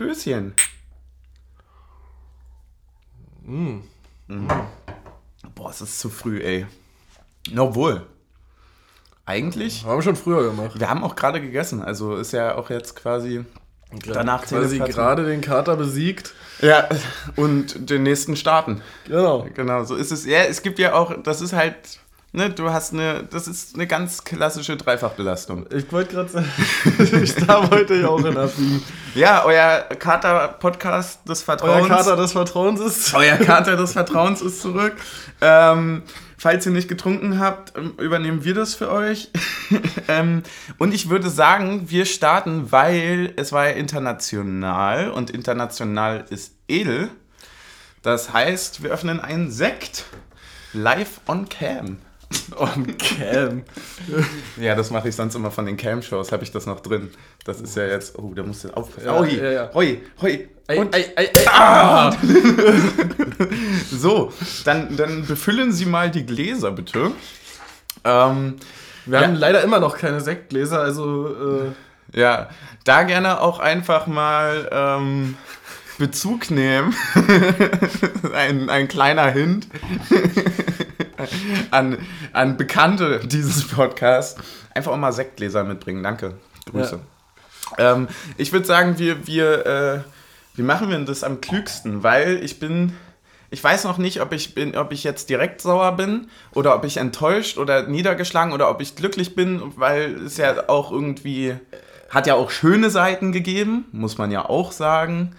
Stößchen. Mm. Mm. Boah, es ist zu früh, ey. Obwohl. Eigentlich. Haben wir schon früher gemacht. Wir haben auch gerade gegessen. Also ist ja auch jetzt quasi danach quasi gerade den Kater besiegt. Ja, und den nächsten starten. Genau. Genau, so ist es. Ja, es gibt ja auch, das ist halt Ne, du hast eine, das ist eine ganz klassische Dreifachbelastung. Ich wollte gerade sagen, ich darf heute auch in Abbiegen. Ja, euer Kater-Podcast des Vertrauens. Euer Kater des Vertrauens ist. Euer Kater des Vertrauens ist zurück. Ähm, falls ihr nicht getrunken habt, ähm, übernehmen wir das für euch. ähm, und ich würde sagen, wir starten, weil es war ja international und international ist edel. Das heißt, wir öffnen einen Sekt live on cam. On Cam. ja, das mache ich sonst immer von den Cam-Shows, habe ich das noch drin. Das ist ja jetzt. Oh, da musst du aufpassen. Ja, Oi, ja, ja. hoi, hoi. Ei, Und, ei, ei, ei. ah! so, dann, dann befüllen Sie mal die Gläser, bitte. Ähm, Wir Ja. haben leider immer noch keine Sektgläser, also äh, ja, da gerne auch einfach mal ähm, Bezug nehmen. ein, ein kleiner Hint an, an Bekannte dieses Podcasts. Einfach auch mal Sektgläser mitbringen. Danke. Grüße. Ähm, ich würde sagen, wir, wir, äh, wie machen wir denn das am klügsten? Weil ich bin. Ich weiß noch nicht, ob ich, bin, ob ich jetzt direkt sauer bin oder ob ich enttäuscht oder niedergeschlagen oder ob ich glücklich bin, weil es ja auch irgendwie hat ja auch schöne Seiten gegeben, muss man ja auch sagen.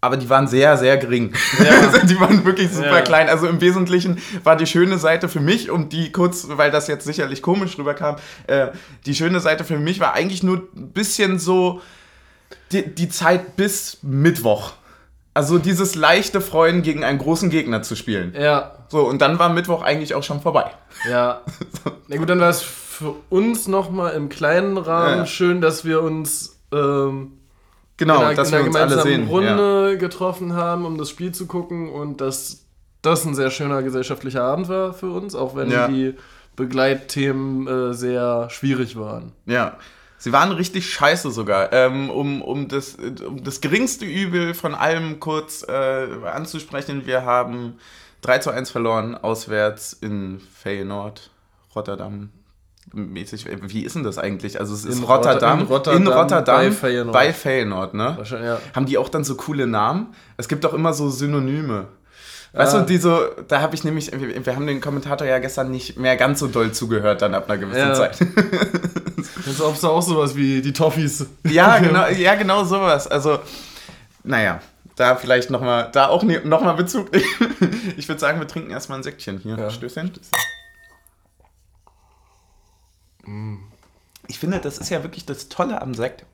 Aber die waren sehr, sehr gering. Also die waren wirklich super Ja. klein. Also im Wesentlichen war die schöne Seite für mich, um die kurz, weil das jetzt sicherlich komisch rüberkam, äh, die schöne Seite für mich war eigentlich nur ein bisschen so die, die Zeit bis Mittwoch. Also dieses leichte Freuen, gegen einen großen Gegner zu spielen. ja, So, und dann war Mittwoch eigentlich auch schon vorbei. ja. Na gut, dann war es für uns nochmal im kleinen Rahmen Ja. schön, dass wir uns ähm, Genau, in einer, dass in wir einer uns alle sehen. Ja. Runde getroffen haben, um das Spiel zu gucken und dass das ein sehr schöner gesellschaftlicher Abend war für uns, auch wenn Ja. die Begleitthemen äh, sehr schwierig waren. Ja. Sie waren richtig scheiße sogar. Ähm, um, um, das, um das geringste Übel von allem kurz äh, anzusprechen, wir haben 3 zu 1 verloren, auswärts in Feyenoord, Rotterdam. Mäßig, wie ist denn das eigentlich? Also es ist In Rotterdam, Rotterdam in Rotterdam bei Feyenoord. bei Feyenoord, ne? Ja. Haben die auch dann so coole Namen? Es gibt doch immer so Synonyme. Weißt Ah. du, die so, da habe ich nämlich, wir, haben den Kommentator ja gestern nicht mehr ganz so doll zugehört dann ab einer gewissen Ja. Zeit. Jetzt ob es auch sowas wie die Toffees. Ja, genau, ja, genau sowas. Also, naja, da vielleicht nochmal, da auch ne, nochmal Bezug nehmen. Ich würde sagen, wir trinken erstmal ein Säckchen hier. Ja. Stößchen. Ich finde, das ist ja wirklich das Tolle am Sekt,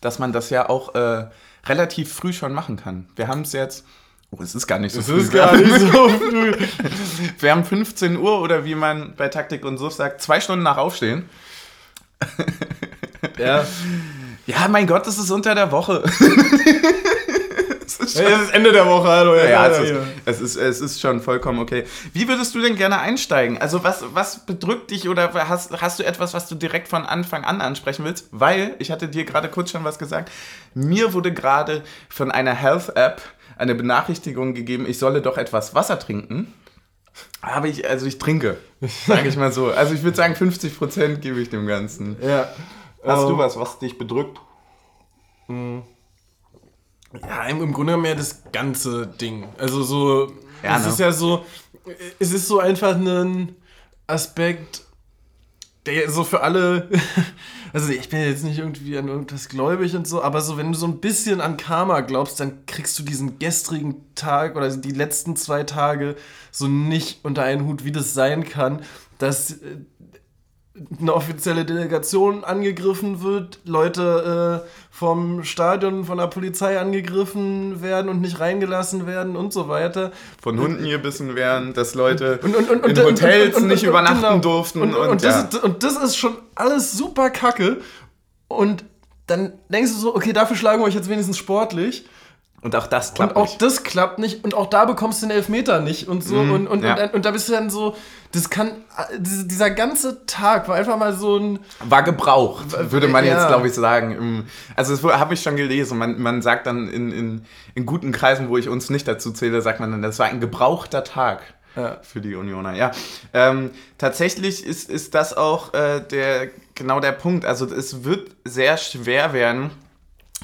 dass man das ja auch äh, relativ früh schon machen kann. Wir haben es jetzt. Oh, es ist gar nicht so Das früh. ist Wir gar haben- nicht so früh. Wir haben 15 Uhr oder wie man bei Taktik und Suff sagt, zwei Stunden nach Aufstehen. Ja. Ja, mein Gott, das ist unter der Woche. Es ist Es ist Ende der Woche, hallo. Ja, es, ja, ist, ja. es, ist, es ist schon vollkommen okay. Wie würdest du denn gerne einsteigen? Also was, was bedrückt dich oder hast, hast du etwas, was du direkt von Anfang an ansprechen willst? Weil, ich hatte dir gerade kurz schon was gesagt, mir wurde gerade von einer Health-App eine Benachrichtigung gegeben, ich solle doch etwas Wasser trinken. Aber ich, also ich trinke, sage ich mal so. Also ich würde sagen, 50% gebe ich dem Ganzen. ja. Hast Ähm, du was, was dich bedrückt? Ja, im, im Grunde genommen ja das ganze Ding. Also so, Ja, es ne? ist ja so, es ist so einfach ein Aspekt, der so für alle, also ich bin jetzt nicht irgendwie an irgendwas gläubig und so, aber so, wenn du so ein bisschen an Karma glaubst, dann kriegst du diesen gestrigen Tag oder die letzten zwei Tage so nicht unter einen Hut, wie das sein kann, dass äh, eine offizielle Delegation angegriffen wird, Leute äh, vom Stadion von der Polizei angegriffen werden und nicht reingelassen werden und so weiter. Von Hunden gebissen werden, dass Leute Und, und, und, in Hotels nicht übernachten genau. durften. Und, das ja. und das ist schon alles super kacke. Und dann denkst du so, okay, dafür schlagen wir euch jetzt wenigstens sportlich. Und auch das klappt Und auch nicht. das klappt nicht. Und auch da bekommst du den Elfmeter nicht und so. Mm, und, und, ja. und, und, da bist du dann so, das kann, dieser ganze Tag war einfach mal so ein... War gebraucht, würde man ja. jetzt, glaube ich, sagen. Also das habe ich schon gelesen. Man, man sagt dann in, in, in guten Kreisen, wo ich uns nicht dazu zähle, sagt man dann, das war ein gebrauchter Tag. Ja. Für die Unioner, ja. Ähm, tatsächlich ist, ist das auch äh, der, genau der Punkt. Also es wird sehr schwer werden,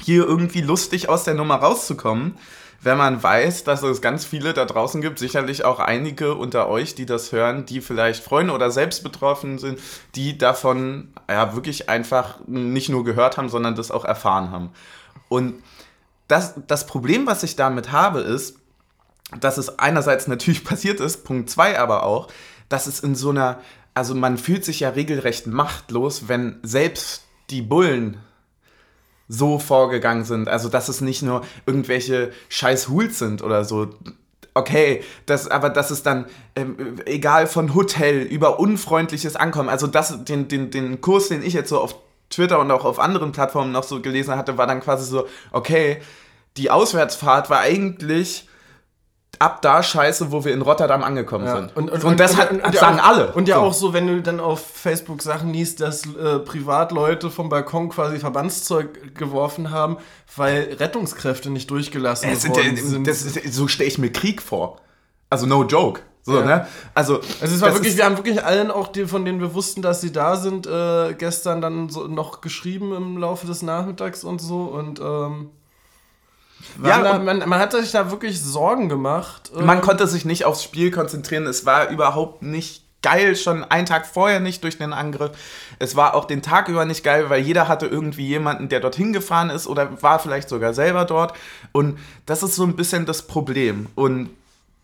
hier irgendwie lustig aus der Nummer rauszukommen, wenn man weiß, dass es ganz viele da draußen gibt, sicherlich auch einige unter euch, die das hören, die vielleicht Freunde oder selbst betroffen sind, die davon ja wirklich einfach nicht nur gehört haben, sondern das auch erfahren haben. Und das, das Problem, was ich damit habe, ist, dass es einerseits natürlich passiert ist, Punkt zwei aber auch, dass es in so einer, also man fühlt sich ja regelrecht machtlos, wenn selbst die Bullen so vorgegangen sind. Also, dass es nicht nur irgendwelche scheiß Hools sind oder so. Okay, das, aber das ist dann ähm, egal von Hotel über unfreundliches Ankommen. Also, das, den, den, den Kurs, den ich jetzt so auf Twitter und auch auf anderen Plattformen noch so gelesen hatte, war dann quasi so, okay, die Auswärtsfahrt war eigentlich ab da scheiße, wo wir in Rotterdam angekommen ja. sind. Und, und, und das hat, und, sagen auch, alle. Und ja so. auch so, wenn du dann auf Facebook Sachen liest, dass äh, Privatleute vom Balkon quasi Verbandszeug geworfen haben, weil Rettungskräfte nicht durchgelassen es, worden sind. Das, so stelle ich mir Krieg vor. Also no joke. So, ja. ne? Also, also es war wirklich, wir haben wirklich allen auch, die, von denen wir wussten, dass sie da sind, äh, gestern dann so noch geschrieben im Laufe des Nachmittags und so und ähm ja, da, man, man hat sich da wirklich Sorgen gemacht. Man ähm, konnte sich nicht aufs Spiel konzentrieren. Es war überhaupt nicht geil, schon einen Tag vorher nicht durch den Angriff. Es war auch den Tag über nicht geil, weil jeder hatte irgendwie jemanden, der dorthin gefahren ist oder war vielleicht sogar selber dort. Und das ist so ein bisschen das Problem. Und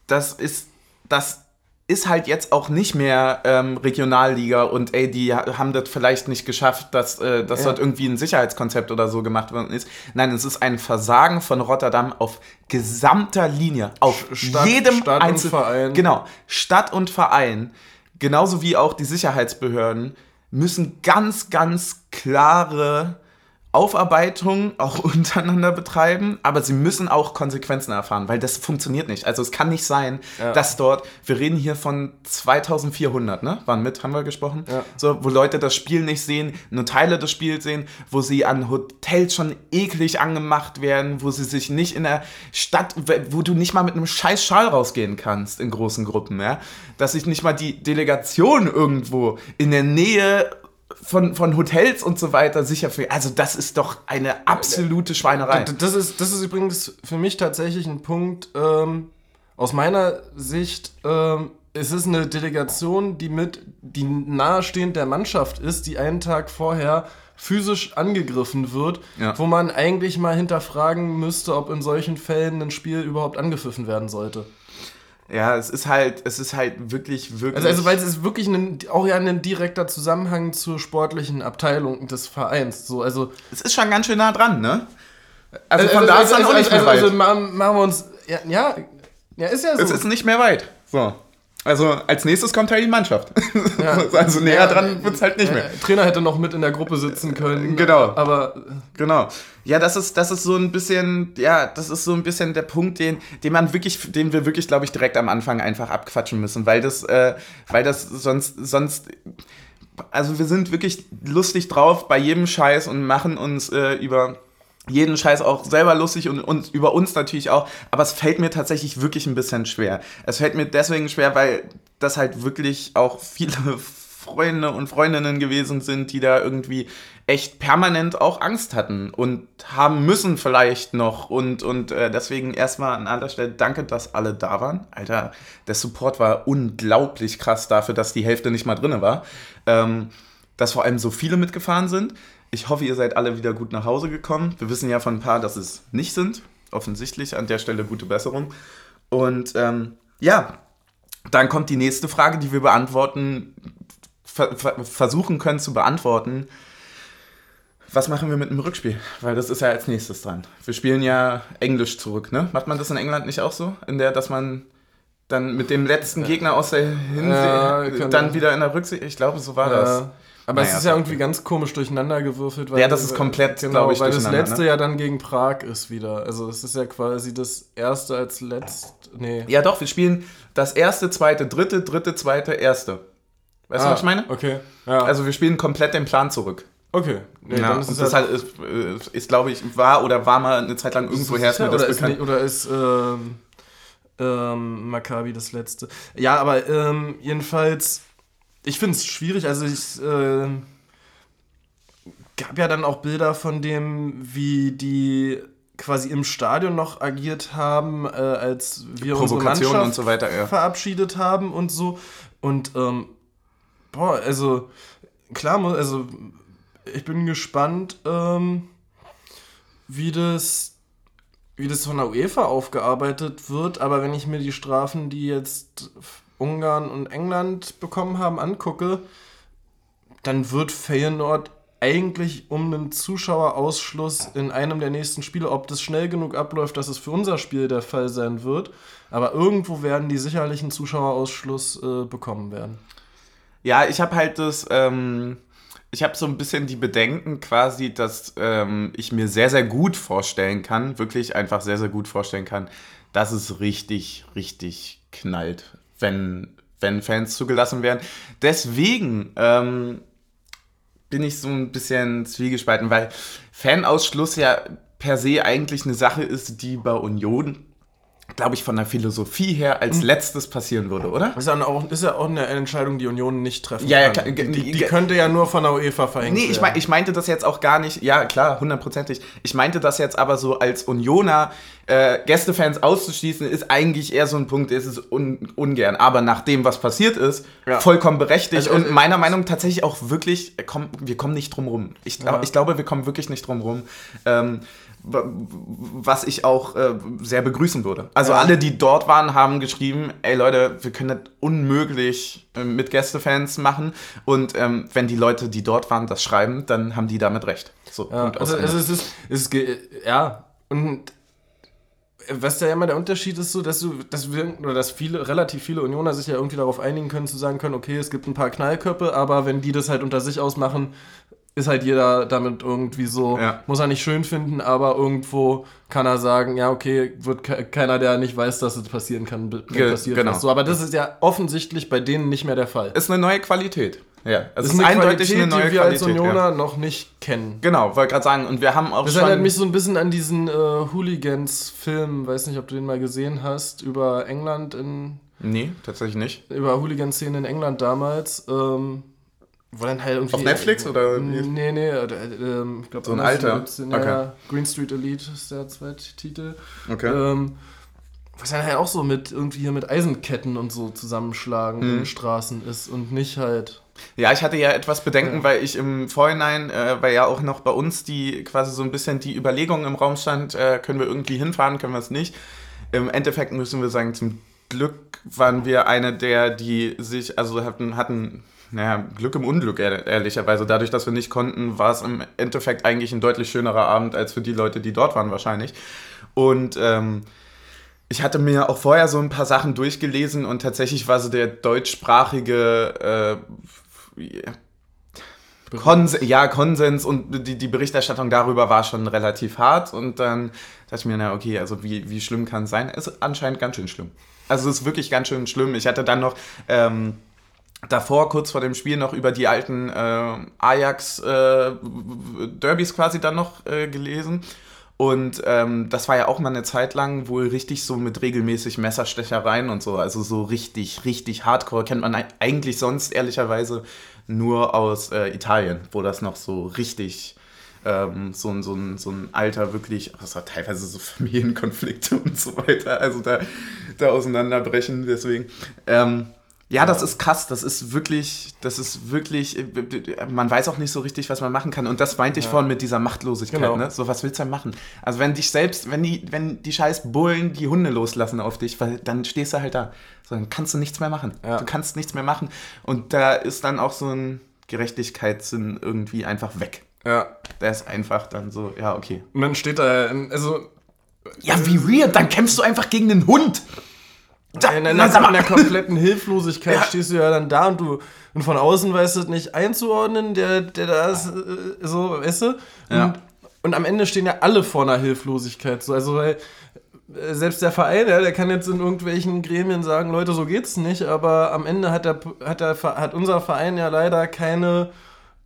das ist das ist halt jetzt auch nicht mehr ähm, Regionalliga und ey, die haben das vielleicht nicht geschafft, dass, äh, dass ja. dort irgendwie ein Sicherheitskonzept oder so gemacht worden ist. Nein, es ist ein Versagen von Rotterdam auf gesamter Linie, auf Stadt, jedem Stadt Einzel und Verein. Genau, Stadt und Verein, genauso wie auch die Sicherheitsbehörden, müssen ganz, ganz klare Aufarbeitung auch untereinander betreiben, aber sie müssen auch Konsequenzen erfahren, weil das funktioniert nicht. Also es kann nicht sein, ja. dass dort, wir reden hier von 2400, ne? Waren mit, haben wir gesprochen? Ja. So, wo Leute das Spiel nicht sehen, nur Teile des Spiels sehen, wo sie an Hotels schon eklig angemacht werden, wo sie sich nicht in der Stadt, wo du nicht mal mit einem scheiß Schal rausgehen kannst in großen Gruppen, ja? Dass sich nicht mal die Delegation irgendwo in der Nähe von, von Hotels und so weiter sicher für. Also, das ist doch eine absolute Schweinerei. Das ist, das ist übrigens für mich tatsächlich ein Punkt, ähm, aus meiner Sicht, ähm, es ist eine Delegation, die mit, die nahestehend der Mannschaft ist, die einen Tag vorher physisch angegriffen wird, ja. wo man eigentlich mal hinterfragen müsste, ob in solchen Fällen ein Spiel überhaupt angepfiffen werden sollte. Ja, es ist halt, es ist halt wirklich, wirklich. Also, also weil es ist wirklich ein, auch ja ein direkter Zusammenhang zur sportlichen Abteilung des Vereins. So, also es ist schon ganz schön nah dran, ne? Also von also, da ist dann also, auch nicht also, mehr weit. Also machen wir uns, ja, ja, ja, ist ja so. Es ist nicht mehr weit. So. Also als nächstes kommt halt die Mannschaft. Ja. also näher ja, dran wird es halt nicht mehr. Der Trainer hätte noch mit in der Gruppe sitzen können. Genau. Aber. Genau. Ja, das ist, das ist so ein bisschen, ja, das ist so ein bisschen der Punkt, den, den man wirklich, den wir wirklich, glaube ich, direkt am Anfang einfach abquatschen müssen, weil das, äh, weil das sonst, sonst. Also wir sind wirklich lustig drauf bei jedem Scheiß und machen uns äh, über jeden Scheiß auch selber lustig und, und über uns natürlich auch, aber es fällt mir tatsächlich wirklich ein bisschen schwer. Es fällt mir deswegen schwer, weil das halt wirklich auch viele Freunde und Freundinnen gewesen sind, die da irgendwie echt permanent auch Angst hatten und haben müssen vielleicht noch und, und äh, deswegen erstmal an anderer Stelle danke, dass alle da waren. Alter, der Support war unglaublich krass dafür, dass die Hälfte nicht mal drin war. Ähm, dass vor allem so viele mitgefahren sind. Ich hoffe, ihr seid alle wieder gut nach Hause gekommen. Wir wissen ja von ein paar, dass es nicht sind. Offensichtlich an der Stelle gute Besserung. Und ähm, ja, dann kommt die nächste Frage, die wir beantworten, ver ver versuchen können zu beantworten. Was machen wir mit dem Rückspiel? Weil das ist ja als nächstes dran. Wir spielen ja Englisch zurück, ne? Macht man das in England nicht auch so? In der, dass man dann mit dem letzten Gegner aus der Hinsicht ja, dann wieder in der Rücksicht. Ich glaube, so war ja. das. Aber Naja, es ist ja irgendwie ganz komisch durcheinander gewürfelt. Weil, Ja, das ist komplett, genau, glaub ich, weil das letzte ne? ja dann gegen Prag ist wieder. Also es ist ja quasi das erste als letzt. Nee. Ja, doch, wir spielen das erste, zweite, dritte, dritte, zweite, erste. Weißt du, Ah, was ich meine? Okay. Ja. Also wir spielen komplett den Plan zurück. okay. Nee, ja, dann und ist es das halt, halt ist, äh, ist glaube ich, war oder war mal eine Zeit lang irgendwo her, ist mir oder, das ist bekannt. nicht, oder ist ähm, ähm, Maccabi das letzte. Ja, aber ähm, jedenfalls, ich finde es schwierig. Also ich ähm, gab ja dann auch Bilder von dem, wie die quasi im Stadion noch agiert haben, äh, als wir unsere Mannschaft und so weiter, ja. verabschiedet haben und so. Und ähm, boah, also klar, also ich bin gespannt, ähm, wie das wie das von der UEFA aufgearbeitet wird, aber wenn ich mir die Strafen, die jetzt Ungarn und England bekommen haben, angucke, dann wird Feyenoord eigentlich um einen Zuschauerausschluss in einem der nächsten Spiele, ob das schnell genug abläuft, dass es für unser Spiel der Fall sein wird, aber irgendwo werden die sicherlich einen Zuschauerausschluss äh, bekommen werden. Ja, ich habe halt das, ähm, ich habe so ein bisschen die Bedenken quasi, dass ähm, ich mir sehr, sehr gut vorstellen kann, wirklich einfach sehr, sehr gut vorstellen kann, dass es richtig, richtig knallt, wenn, wenn Fans zugelassen werden. Deswegen ähm, bin ich so ein bisschen zwiegespalten, weil Fanausschluss ja per se eigentlich eine Sache ist, die bei Union, glaube ich, von der Philosophie her als letztes passieren würde, oder? Das ist ja auch, ist ja auch eine Entscheidung, die Union nicht treffen Ja, ja, kann. klar, Die, die, könnte ja nur von der UEFA verhängt Nee, ich, werden. mein, ich meinte das jetzt auch gar nicht, ja klar, hundertprozentig. Ich meinte das jetzt aber so als Unioner, äh, Gästefans auszuschließen, ist eigentlich eher so ein Punkt, ist es un, ungern. Aber nach dem, was passiert ist, Ja. vollkommen berechtigt Also, und also- meiner Meinung nach tatsächlich auch wirklich, äh, komm, wir kommen nicht drum rum. Ich, glaub, Ja. ich glaube, wir kommen wirklich nicht drum rum. Ähm, was ich auch äh, sehr begrüßen würde. Also Ja. alle, die dort waren, haben geschrieben, ey Leute, wir können das unmöglich äh, mit Gästefans machen. Und ähm, wenn die Leute, die dort waren, das schreiben, dann haben die damit recht. So, Ja, also, also es ist, es ist ja, und was da ja immer der Unterschied ist, so, dass du, dass wir, oder dass viele, relativ viele Unioner sich ja irgendwie darauf einigen können, zu sagen können, okay, es gibt ein paar Knallköpfe, aber wenn die das halt unter sich ausmachen, ist halt jeder damit irgendwie so, Ja. muss er nicht schön finden, aber irgendwo kann er sagen, ja, okay, wird ke keiner, der nicht weiß, dass es passieren kann, Ge- passiert genau. was. So, aber das ist ja offensichtlich bei denen nicht mehr der Fall. ist eine neue Qualität. Ja, es Das ist, eindeutig eine neue die wir als Qualität. Unioner Ja. noch nicht kennen. Genau, wollte gerade sagen. Und wir haben auch Das schon. erinnert mich so ein bisschen an diesen äh, Hooligans-Film, weiß nicht, ob du den mal gesehen hast, über England in, nee, tatsächlich nicht. über Hooligan-Szenen in England damals. Ähm, wo dann halt irgendwie. Auf Netflix oder wie? Nee, nee, äh, äh, ähm, ich glaube, So ein alter? Ja, Okay. ja, Green Street Elite ist der zweite Titel. Okay. Ähm, was dann halt auch so mit irgendwie hier mit Eisenketten und so zusammenschlagen Mhm. in Straßen ist und nicht halt. Ja, ich hatte ja etwas Bedenken, Ja. weil ich im Vorhinein, äh, weil ja auch noch bei uns die quasi so ein bisschen die Überlegung im Raum stand, äh, können wir irgendwie hinfahren, können wir es nicht. Im Endeffekt müssen wir sagen, zum Glück waren wir eine der, die sich, also hatten, hatten naja, Glück im Unglück, ehr- ehrlicherweise. Dadurch, dass wir nicht konnten, war es im Endeffekt eigentlich ein deutlich schönerer Abend als für die Leute, die dort waren wahrscheinlich. Und ähm, ich hatte mir auch vorher so ein paar Sachen durchgelesen und tatsächlich war so der deutschsprachige äh, Kons ja, Konsens und die, die Berichterstattung darüber war schon relativ hart und dann dachte ich mir, na okay, also wie, wie schlimm kann es sein? Es ist anscheinend ganz schön schlimm. Also es ist wirklich ganz schön schlimm. Ich hatte dann noch ähm, davor, kurz vor dem Spiel, noch über die alten äh, Ajax-Derbys quasi dann noch äh, gelesen. Und ähm, das war ja auch mal eine Zeit lang wohl richtig so mit regelmäßig Messerstechereien und so. Also so richtig, richtig hardcore. Kennt man ei- eigentlich sonst ehrlicherweise nur aus äh, Italien, wo das noch so richtig ähm, so, ein, so, so ein alter, wirklich, das war teilweise so Familienkonflikte und so weiter. Also da, da auseinanderbrechen, deswegen. Ähm, ja, das ist krass. Das ist wirklich, das ist wirklich, man weiß auch nicht so richtig, was man machen kann. Und das meinte ich Ja. vorhin mit dieser Machtlosigkeit, Genau. ne? So, was willst du denn machen? Also wenn dich selbst, wenn die, wenn die scheiß Bullen die Hunde loslassen auf dich, weil dann stehst du halt da. So, dann kannst du nichts mehr machen. Ja. Du kannst nichts mehr machen. Und da ist dann auch so ein Gerechtigkeitssinn irgendwie einfach weg. Ja. Der ist einfach dann so, ja, okay. Und dann steht da, also Ja, wie weird, dann kämpfst du einfach gegen einen Hund. In, in, in, in der kompletten Hilflosigkeit ja. stehst du ja dann da und du und von außen weißt du es nicht einzuordnen, der, der da ist, äh, so, weißt du? Und, ja. und am Ende stehen ja alle vor einer Hilflosigkeit. So, also, weil äh, selbst der Verein, ja, der kann jetzt in irgendwelchen Gremien sagen, Leute, so geht's nicht, aber am Ende hat, der, hat, der, hat unser Verein ja leider keine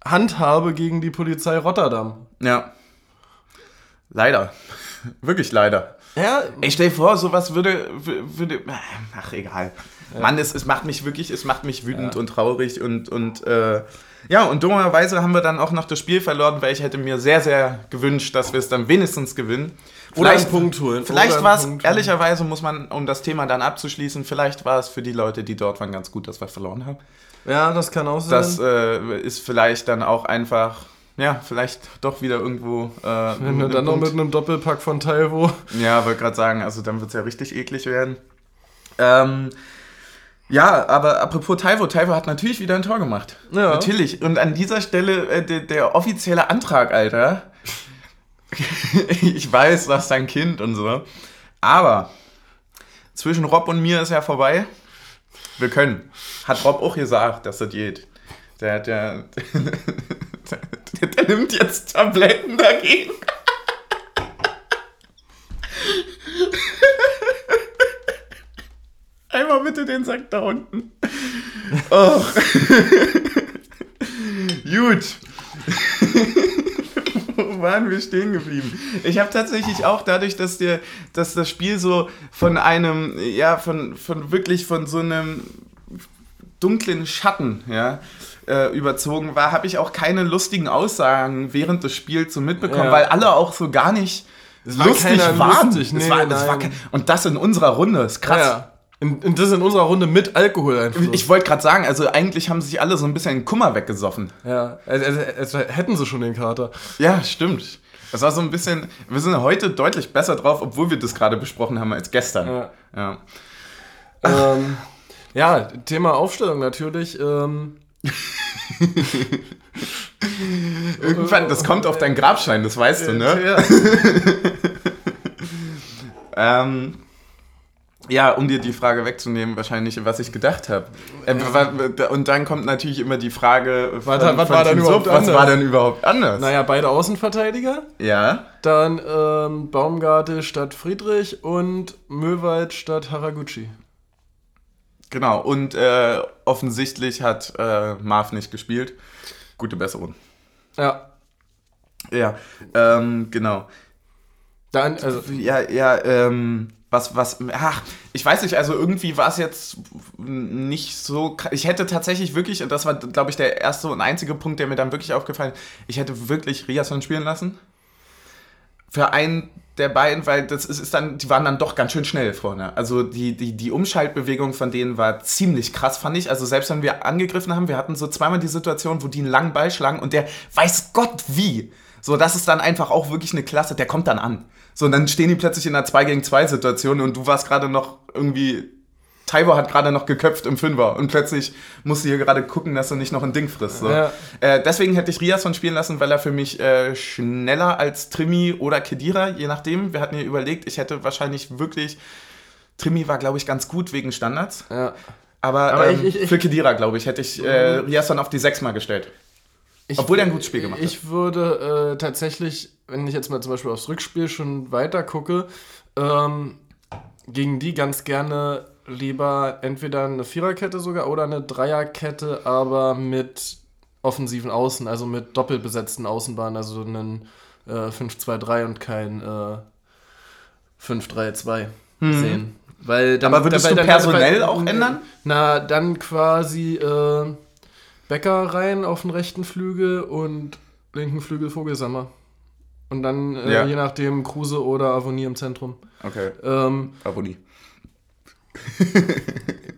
Handhabe gegen die Polizei Rotterdam. Ja. Leider. Wirklich leider. Ja. Ich stell vor, sowas würde, würde. Ach, egal. Ja. Mann, es, es macht mich wirklich, es macht mich wütend ja. und traurig und, und äh, ja, und dummerweise haben wir dann auch noch das Spiel verloren, weil ich hätte mir sehr, sehr gewünscht, dass wir es dann wenigstens gewinnen. Oder vielleicht, einen Punkt holen. Vielleicht war es, ehrlicherweise muss man, um das Thema dann abzuschließen, vielleicht war es für die Leute, die dort waren, ganz gut, dass wir verloren haben. Ja, das kann auch sein. Das äh, ist vielleicht dann auch einfach ja, vielleicht doch wieder irgendwo. Äh, Wenn wir dann noch mit einem Doppelpack von Taiwo. Ja, wollte gerade sagen, also dann wird es ja richtig eklig werden. Ähm, ja, aber apropos Taiwo, Taiwo hat natürlich wieder ein Tor gemacht. Ja. Natürlich. Und an dieser Stelle äh, der, der offizielle Antrag, Alter. ich weiß, du hast dein Kind und so. Aber zwischen Rob und mir ist ja vorbei. Wir können. Hat Rob auch gesagt, dass das geht. Der, der, der nimmt jetzt Tabletten dagegen. Einmal bitte den Sack da unten. Oh. Gut. Wo waren wir stehen geblieben? Ich habe tatsächlich auch dadurch, dass, der, dass das Spiel so von einem, ja, von, von wirklich von so einem dunklen Schatten, ja, äh, überzogen war, habe ich auch keine lustigen Aussagen während des Spiels so mitbekommen, ja. weil alle auch so gar nicht lustig waren. Lustig. Nee, war, das war und das in unserer Runde, ist krass. Ja. Und das in unserer Runde mit Alkohol einfach. Ich wollte gerade sagen, also eigentlich haben sich alle so ein bisschen Kummer weggesoffen. Ja, als, als, als hätten sie schon den Kater. Ja, stimmt. Das war so ein bisschen, wir sind heute deutlich besser drauf, obwohl wir das gerade besprochen haben als gestern. Ja. Ja, ähm, ja Thema Aufstellung natürlich. Ähm, Irgendwann, das kommt auf deinen Grabschein, das weißt du, ne? Ja. ähm, ja, um dir die Frage wegzunehmen, wahrscheinlich, was ich gedacht habe. Äh, und dann kommt natürlich immer die Frage, von, was, was, war, denn überhaupt was war denn überhaupt anders? Naja, beide Außenverteidiger. Ja. Dann ähm, Baumgarte statt Friedrich und Möwald statt Haraguchi. Genau, und äh, offensichtlich hat äh, Marv nicht gespielt. Gute Besserung. Ja. Ja, ähm, genau. Dann, also. Ja, ja, ähm, was, was, ach, ich weiß nicht, also irgendwie war es jetzt nicht so, ich hätte tatsächlich wirklich, und das war, glaube ich, der erste und einzige Punkt, der mir dann wirklich aufgefallen ist, ich hätte wirklich Riasson spielen lassen. Für einen der beiden, weil das ist, ist, dann, die waren dann doch ganz schön schnell vorne. Also die, die, die Umschaltbewegung von denen war ziemlich krass, fand ich. Also selbst wenn wir angegriffen haben, wir hatten so zweimal die Situation, wo die einen langen Ball schlagen und der weiß Gott wie. So, das ist dann einfach auch wirklich eine Klasse, der kommt dann an. So, und dann stehen die plötzlich in einer 2 gegen 2 Situation und du warst gerade noch irgendwie Taibo hat gerade noch geköpft im Fünfer und plötzlich musst du hier gerade gucken, dass du nicht noch ein Ding frisst. So. Ja. Äh, deswegen hätte ich Riasson spielen lassen, weil er für mich äh, schneller als Trimi oder Kedira, je nachdem. Wir hatten hier überlegt, ich hätte wahrscheinlich wirklich. Trimi war, glaube ich, ganz gut wegen Standards. Ja. Aber, Aber ähm, ich, ich, für Kedira, glaube ich, hätte ich äh, mhm. Riasson auf die 6 mal gestellt. Ich, Obwohl er ein gutes Spiel gemacht hat. Ich würde äh, tatsächlich, wenn ich jetzt mal zum Beispiel aufs Rückspiel schon weiter gucke, ähm, gegen die ganz gerne lieber entweder eine Viererkette sogar oder eine Dreierkette, aber mit offensiven Außen, also mit doppelbesetzten Außenbahnen, also einen äh, 5-2-3 und kein äh, 5-3-2 hm. sehen. Weil dann, aber würdest dabei, du personell dann, auch ändern? Na, dann quasi äh, Becker rein auf den rechten Flügel und linken Flügel Vogelsammer. Und dann äh, ja. je nachdem Kruse oder Avonie im Zentrum. Okay. Ähm, Avonie.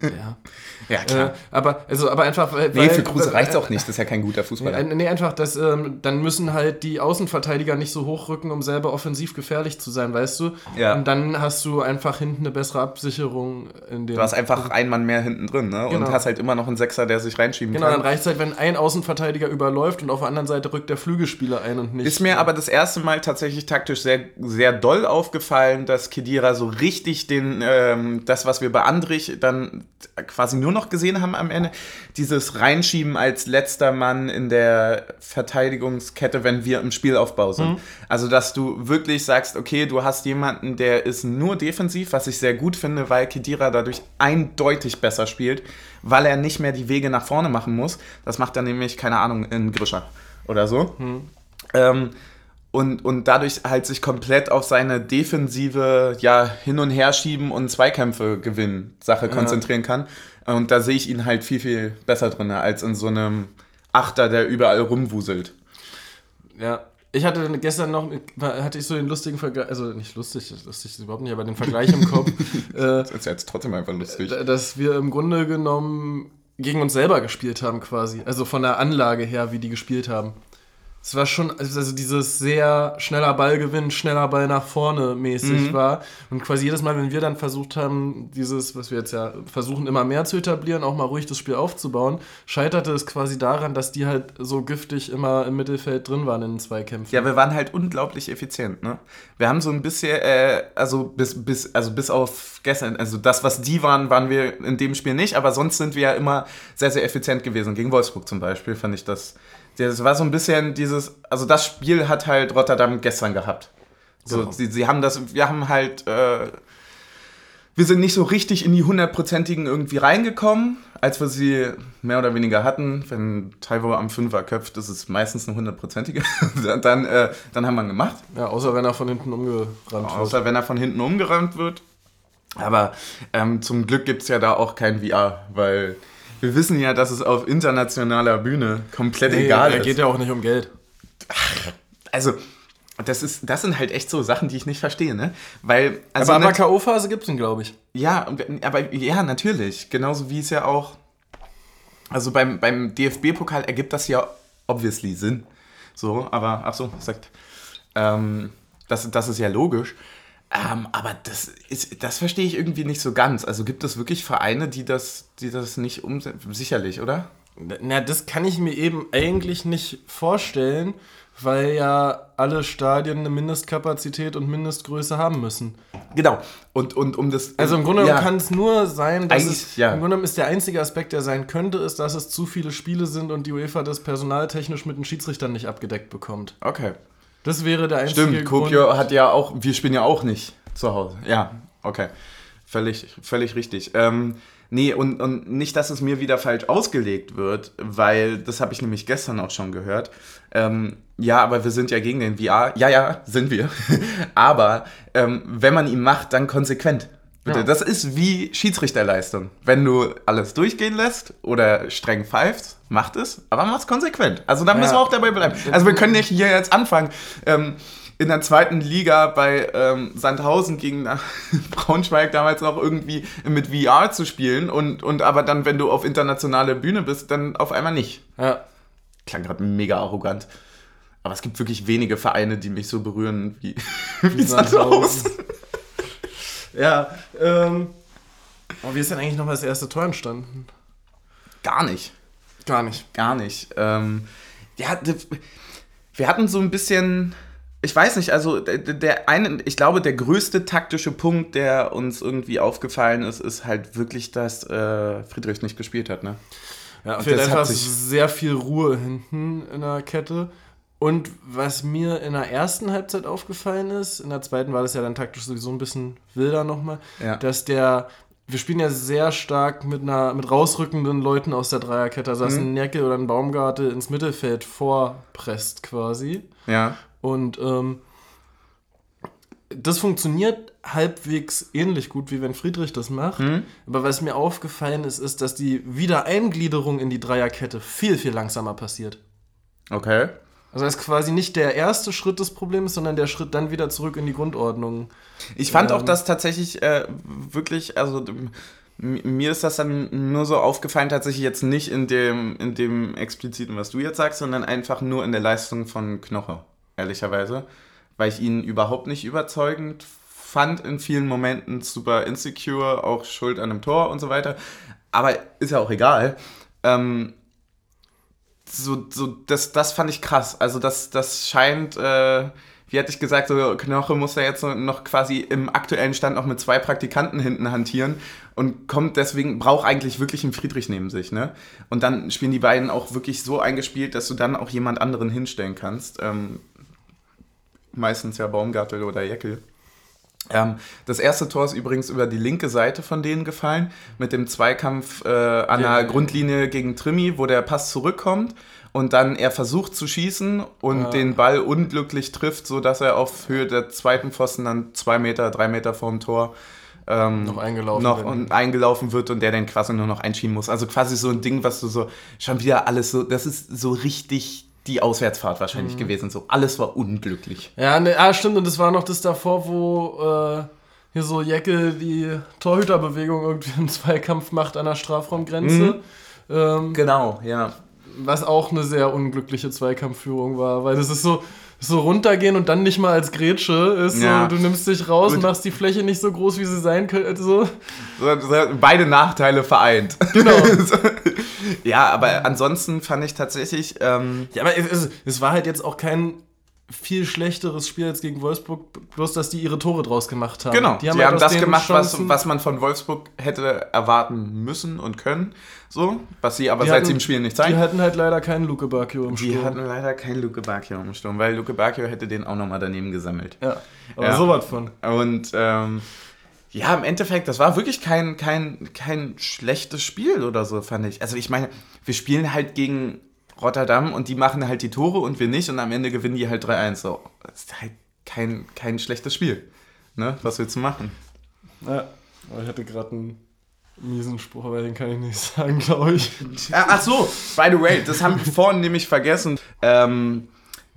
Ja. Ja, klar. Äh, aber, also, aber einfach. Weil, nee, für Kruse reicht es auch nicht. Das ist ja kein guter Fußballer. Nee, nee einfach, dass, ähm, dann müssen halt die Außenverteidiger nicht so hochrücken, um selber offensiv gefährlich zu sein, weißt du? Ja. Und dann hast du einfach hinten eine bessere Absicherung. In du hast einfach einen Mann mehr hinten drin, ne? Genau. Und hast halt immer noch einen Sechser, der sich reinschieben genau, kann. Genau, dann reicht es halt, wenn ein Außenverteidiger überläuft und auf der anderen Seite rückt der Flügelspieler ein und nicht. Ist mir aber das erste Mal tatsächlich taktisch sehr, sehr doll aufgefallen, dass Kedira so richtig den, ähm, das, was wir bei Andrich dann quasi nur noch gesehen haben am Ende, dieses Reinschieben als letzter Mann in der Verteidigungskette, wenn wir im Spielaufbau sind. Mhm. Also, dass du wirklich sagst, okay, du hast jemanden, der ist nur defensiv, was ich sehr gut finde, weil Kedira dadurch eindeutig besser spielt, weil er nicht mehr die Wege nach vorne machen muss. Das macht er nämlich, keine Ahnung, in Grischer oder so. Mhm. Ähm, und, und dadurch halt sich komplett auf seine defensive, ja, hin und her schieben und Zweikämpfe gewinnen Sache konzentrieren ja. kann. Und da sehe ich ihn halt viel, viel besser drin, als in so einem Achter, der überall rumwuselt. Ja, ich hatte gestern noch, hatte ich so den lustigen Vergleich, also nicht lustig, lustig ist überhaupt nicht, aber den Vergleich im Kopf. äh, das ist jetzt trotzdem einfach lustig. Dass wir im Grunde genommen gegen uns selber gespielt haben quasi. Also von der Anlage her, wie die gespielt haben es war schon, also dieses sehr schneller Ballgewinn, schneller Ball nach vorne mäßig mhm. war. Und quasi jedes Mal, wenn wir dann versucht haben, dieses, was wir jetzt ja versuchen, immer mehr zu etablieren, auch mal ruhig das Spiel aufzubauen, scheiterte es quasi daran, dass die halt so giftig immer im Mittelfeld drin waren in den Zweikämpfen. Ja, wir waren halt unglaublich effizient, ne? Wir haben so ein bisschen, äh, also bis, bis, also bis auf gestern, also das, was die waren, waren wir in dem Spiel nicht, aber sonst sind wir ja immer sehr, sehr effizient gewesen. Gegen Wolfsburg zum Beispiel fand ich das das war so ein bisschen dieses, also das Spiel hat halt Rotterdam gestern gehabt. So, genau. sie, sie haben das, wir haben halt, äh, wir sind nicht so richtig in die hundertprozentigen irgendwie reingekommen, als wir sie mehr oder weniger hatten. Wenn Taiwo am Fünfer köpft, ist es meistens eine hundertprozentige. dann, äh, dann haben wir ihn gemacht. Ja, außer wenn er von hinten umgerannt wird. Außer wenn er von hinten umgerannt wird. Aber ähm, zum Glück gibt es ja da auch kein VR, weil wir wissen ja, dass es auf internationaler Bühne komplett nee, egal ist. Es geht ja auch nicht um Geld. Ach, also, das, ist, das sind halt echt so Sachen, die ich nicht verstehe, ne? Weil, also aber aber K.O.-Phase gibt es ihn, glaube ich. Ja, aber ja, natürlich. Genauso wie es ja auch. Also beim, beim DFB-Pokal ergibt das ja obviously Sinn. So, aber, ach so, sagt. Ähm, das, das ist ja logisch. Ähm, aber das, ist, das verstehe ich irgendwie nicht so ganz. Also gibt es wirklich Vereine, die das, die das nicht umsetzen? Sicherlich, oder? Na, das kann ich mir eben eigentlich nicht vorstellen, weil ja alle Stadien eine Mindestkapazität und Mindestgröße haben müssen. Genau. Und, und um das. Also im Grunde ja. kann es nur sein, dass es, ja. im Grunde ist der einzige Aspekt, der sein könnte, ist, dass es zu viele Spiele sind und die UEFA das personaltechnisch mit den Schiedsrichtern nicht abgedeckt bekommt. Okay. Das wäre der einzige Stimmt, Kopio hat ja auch, wir spielen ja auch nicht zu Hause. Ja, okay. Völlig, völlig richtig. Ähm, nee, und, und nicht, dass es mir wieder falsch ausgelegt wird, weil das habe ich nämlich gestern auch schon gehört. Ähm, ja, aber wir sind ja gegen den VR. Ja, ja, sind wir. aber ähm, wenn man ihn macht, dann konsequent. Bitte. Ja. Das ist wie Schiedsrichterleistung. Wenn du alles durchgehen lässt oder streng pfeifst, macht es, aber mach es konsequent. Also da müssen wir auch dabei bleiben. Also wir können nicht hier jetzt anfangen. Ähm, in der zweiten Liga bei ähm, Sandhausen gegen Braunschweig damals noch irgendwie mit VR zu spielen und, und aber dann, wenn du auf internationale Bühne bist, dann auf einmal nicht. Ja. Klang gerade mega arrogant. Aber es gibt wirklich wenige Vereine, die mich so berühren wie, wie Sandhausen. Ja, ähm. Aber wie ist denn eigentlich noch das erste Tor entstanden? Gar nicht. Gar nicht. Gar nicht. Ähm, ja, wir hatten so ein bisschen. Ich weiß nicht, also der, der eine, ich glaube, der größte taktische Punkt, der uns irgendwie aufgefallen ist, ist halt wirklich, dass äh, Friedrich nicht gespielt hat, ne? Ja, und fehlt einfach sehr viel Ruhe hinten in der Kette. Und was mir in der ersten Halbzeit aufgefallen ist, in der zweiten war das ja dann taktisch sowieso ein bisschen wilder nochmal, ja. dass der, wir spielen ja sehr stark mit einer, mit rausrückenden Leuten aus der Dreierkette, also dass mhm. ein Neckel oder ein Baumgarte ins Mittelfeld vorpresst quasi. Ja. Und ähm, das funktioniert halbwegs ähnlich gut, wie wenn Friedrich das macht. Mhm. Aber was mir aufgefallen ist, ist, dass die Wiedereingliederung in die Dreierkette viel, viel langsamer passiert. Okay. Also das ist quasi nicht der erste Schritt des Problems, sondern der Schritt dann wieder zurück in die Grundordnung. Ich fand ähm, auch, dass tatsächlich äh, wirklich, also mir ist das dann nur so aufgefallen, tatsächlich jetzt nicht in dem, in dem expliziten, was du jetzt sagst, sondern einfach nur in der Leistung von Knoche, ehrlicherweise. Weil ich ihn überhaupt nicht überzeugend fand in vielen Momenten, super insecure, auch schuld an einem Tor und so weiter. Aber ist ja auch egal. Ähm, so, so, das, das fand ich krass. Also das, das scheint, äh, wie hätte ich gesagt, so Knoche muss ja jetzt noch quasi im aktuellen Stand noch mit zwei Praktikanten hinten hantieren und kommt deswegen, braucht eigentlich wirklich einen Friedrich neben sich, ne? Und dann spielen die beiden auch wirklich so eingespielt, dass du dann auch jemand anderen hinstellen kannst. Ähm, meistens ja Baumgartel oder Jeckel. Ähm, das erste Tor ist übrigens über die linke Seite von denen gefallen, mit dem Zweikampf äh, an der Grundlinie gegen Trimi, wo der Pass zurückkommt und dann er versucht zu schießen und ja. den Ball unglücklich trifft, sodass er auf Höhe der zweiten Pfosten dann zwei Meter, drei Meter vorm Tor ähm, noch, eingelaufen, noch und eingelaufen wird und der dann quasi nur noch einschieben muss. Also quasi so ein Ding, was du so schon wieder alles so, das ist so richtig die Auswärtsfahrt wahrscheinlich mhm. gewesen. So alles war unglücklich. Ja, ne, ah, stimmt. Und es war noch das davor, wo äh, hier so Jecke die Torhüterbewegung irgendwie im Zweikampf macht an der Strafraumgrenze. Mhm. Ähm, genau, ja. Was auch eine sehr unglückliche Zweikampfführung war, weil das ist so, so runtergehen und dann nicht mal als Grätsche ist ja. so, du nimmst dich raus und machst die Fläche nicht so groß, wie sie sein könnte. So. Beide Nachteile vereint. Genau. ja, aber ansonsten fand ich tatsächlich. Ähm ja, aber es, es, war halt jetzt auch kein viel schlechteres Spiel als gegen Wolfsburg, bloß dass die ihre Tore draus gemacht haben. Genau, die haben, die halt haben das gemacht, was, was man von Wolfsburg hätte erwarten müssen und können. So, was sie aber die seit hatten, sieben Spielen nicht zeigen. Die hatten halt leider keinen Luke Bacchio im Sturm. Die hatten leider keinen Luke Bacchio im Sturm, weil Luke Bacchio hätte den auch nochmal daneben gesammelt. Ja, aber ja. sowas von. Und ähm, ja, im Endeffekt, das war wirklich kein, kein, kein schlechtes Spiel oder so, fand ich. Also ich meine, wir spielen halt gegen Rotterdam und die machen halt die Tore und wir nicht und am Ende gewinnen die halt 3-1. So, das ist halt kein, kein schlechtes Spiel. Ne? Was willst du machen? Ja, ich hatte gerade einen miesen Spruch, aber den kann ich nicht sagen, glaube ich. Ach so, by the way, das haben wir vorhin nämlich vergessen. Ähm,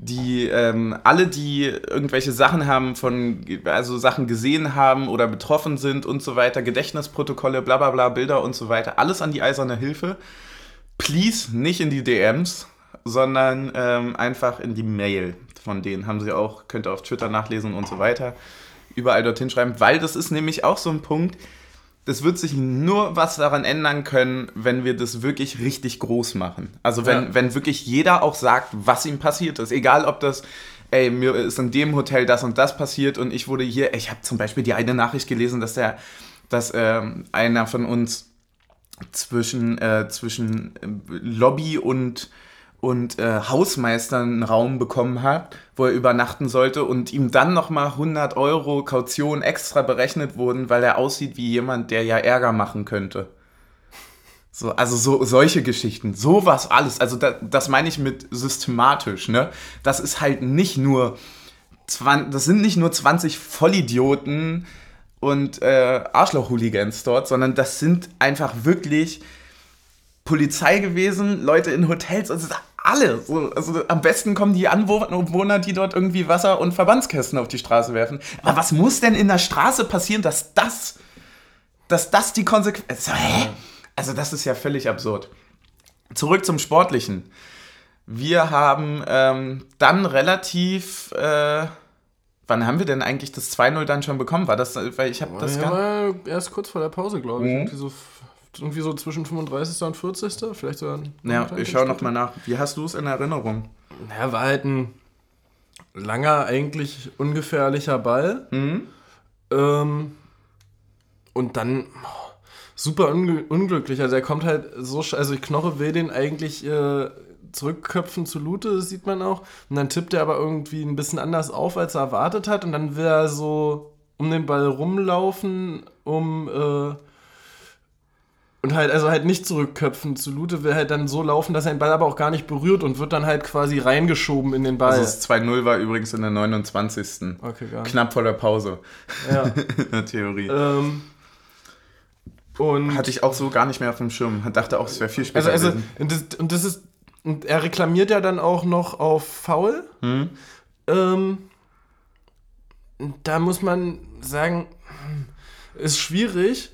die ähm, alle, die irgendwelche Sachen haben von, also Sachen gesehen haben oder betroffen sind und so weiter, Gedächtnisprotokolle, bla bla bla, Bilder und so weiter, alles an die eiserne Hilfe. Please nicht in die DMs, sondern ähm, einfach in die Mail. Von denen haben sie auch, könnt ihr auf Twitter nachlesen und so weiter. Überall dorthin schreiben, weil das ist nämlich auch so ein Punkt, das wird sich nur was daran ändern können, wenn wir das wirklich richtig groß machen. Also wenn, ja. wenn wirklich jeder auch sagt, was ihm passiert ist. Egal ob das, ey, mir ist in dem Hotel das und das passiert und ich wurde hier, ich habe zum Beispiel die eine Nachricht gelesen, dass der, dass ähm, einer von uns zwischen, äh, zwischen Lobby und und äh, Hausmeister einen Raum bekommen hat, wo er übernachten sollte und ihm dann nochmal 100 Euro Kaution extra berechnet wurden, weil er aussieht wie jemand, der ja Ärger machen könnte. So, also so, solche Geschichten, sowas alles, also da, das meine ich mit systematisch, ne? Das ist halt nicht nur, 20, das sind nicht nur 20 Vollidioten und äh, Arschloch-Hooligans dort, sondern das sind einfach wirklich Polizei gewesen, Leute in Hotels, also alle. So, also am besten kommen die Anwohner, die dort irgendwie Wasser und Verbandskästen auf die Straße werfen. Aber was muss denn in der Straße passieren, dass das, dass das die Konsequenz. Also? Also, das ist ja völlig absurd. Zurück zum Sportlichen. Wir haben ähm, dann relativ. Äh, wann haben wir denn eigentlich das 2-0 dann schon bekommen? War das, weil ich habe das ja, erst kurz vor der Pause, glaube ich. Mhm. Irgendwie so irgendwie so zwischen 35. und 40. Vielleicht sogar. Ja, ich schaue nochmal nach. Wie hast du es in Erinnerung? Ja, war halt ein langer, eigentlich ungefährlicher Ball. Mhm. Ähm, und dann oh, super ungl unglücklich. Also er kommt halt so, also Knoche will den eigentlich äh, zurückköpfen zu Lute, das sieht man auch. Und dann tippt er aber irgendwie ein bisschen anders auf, als er erwartet hat. Und dann will er so um den Ball rumlaufen, um äh, und halt, also halt nicht zurückköpfen. Zu Lute will halt dann so laufen, dass er den Ball aber auch gar nicht berührt und wird dann halt quasi reingeschoben in den Ball. Also das 2-0 war übrigens in der 29. Okay, gar nicht. Knapp vor der Pause. Ja. in der Theorie. Ähm, und Hatte ich auch so gar nicht mehr auf dem Schirm. Dachte auch, es wäre viel später. Also, also und, das, und das ist. Und er reklamiert ja dann auch noch auf Foul. Hm. Ähm, da muss man sagen, ist schwierig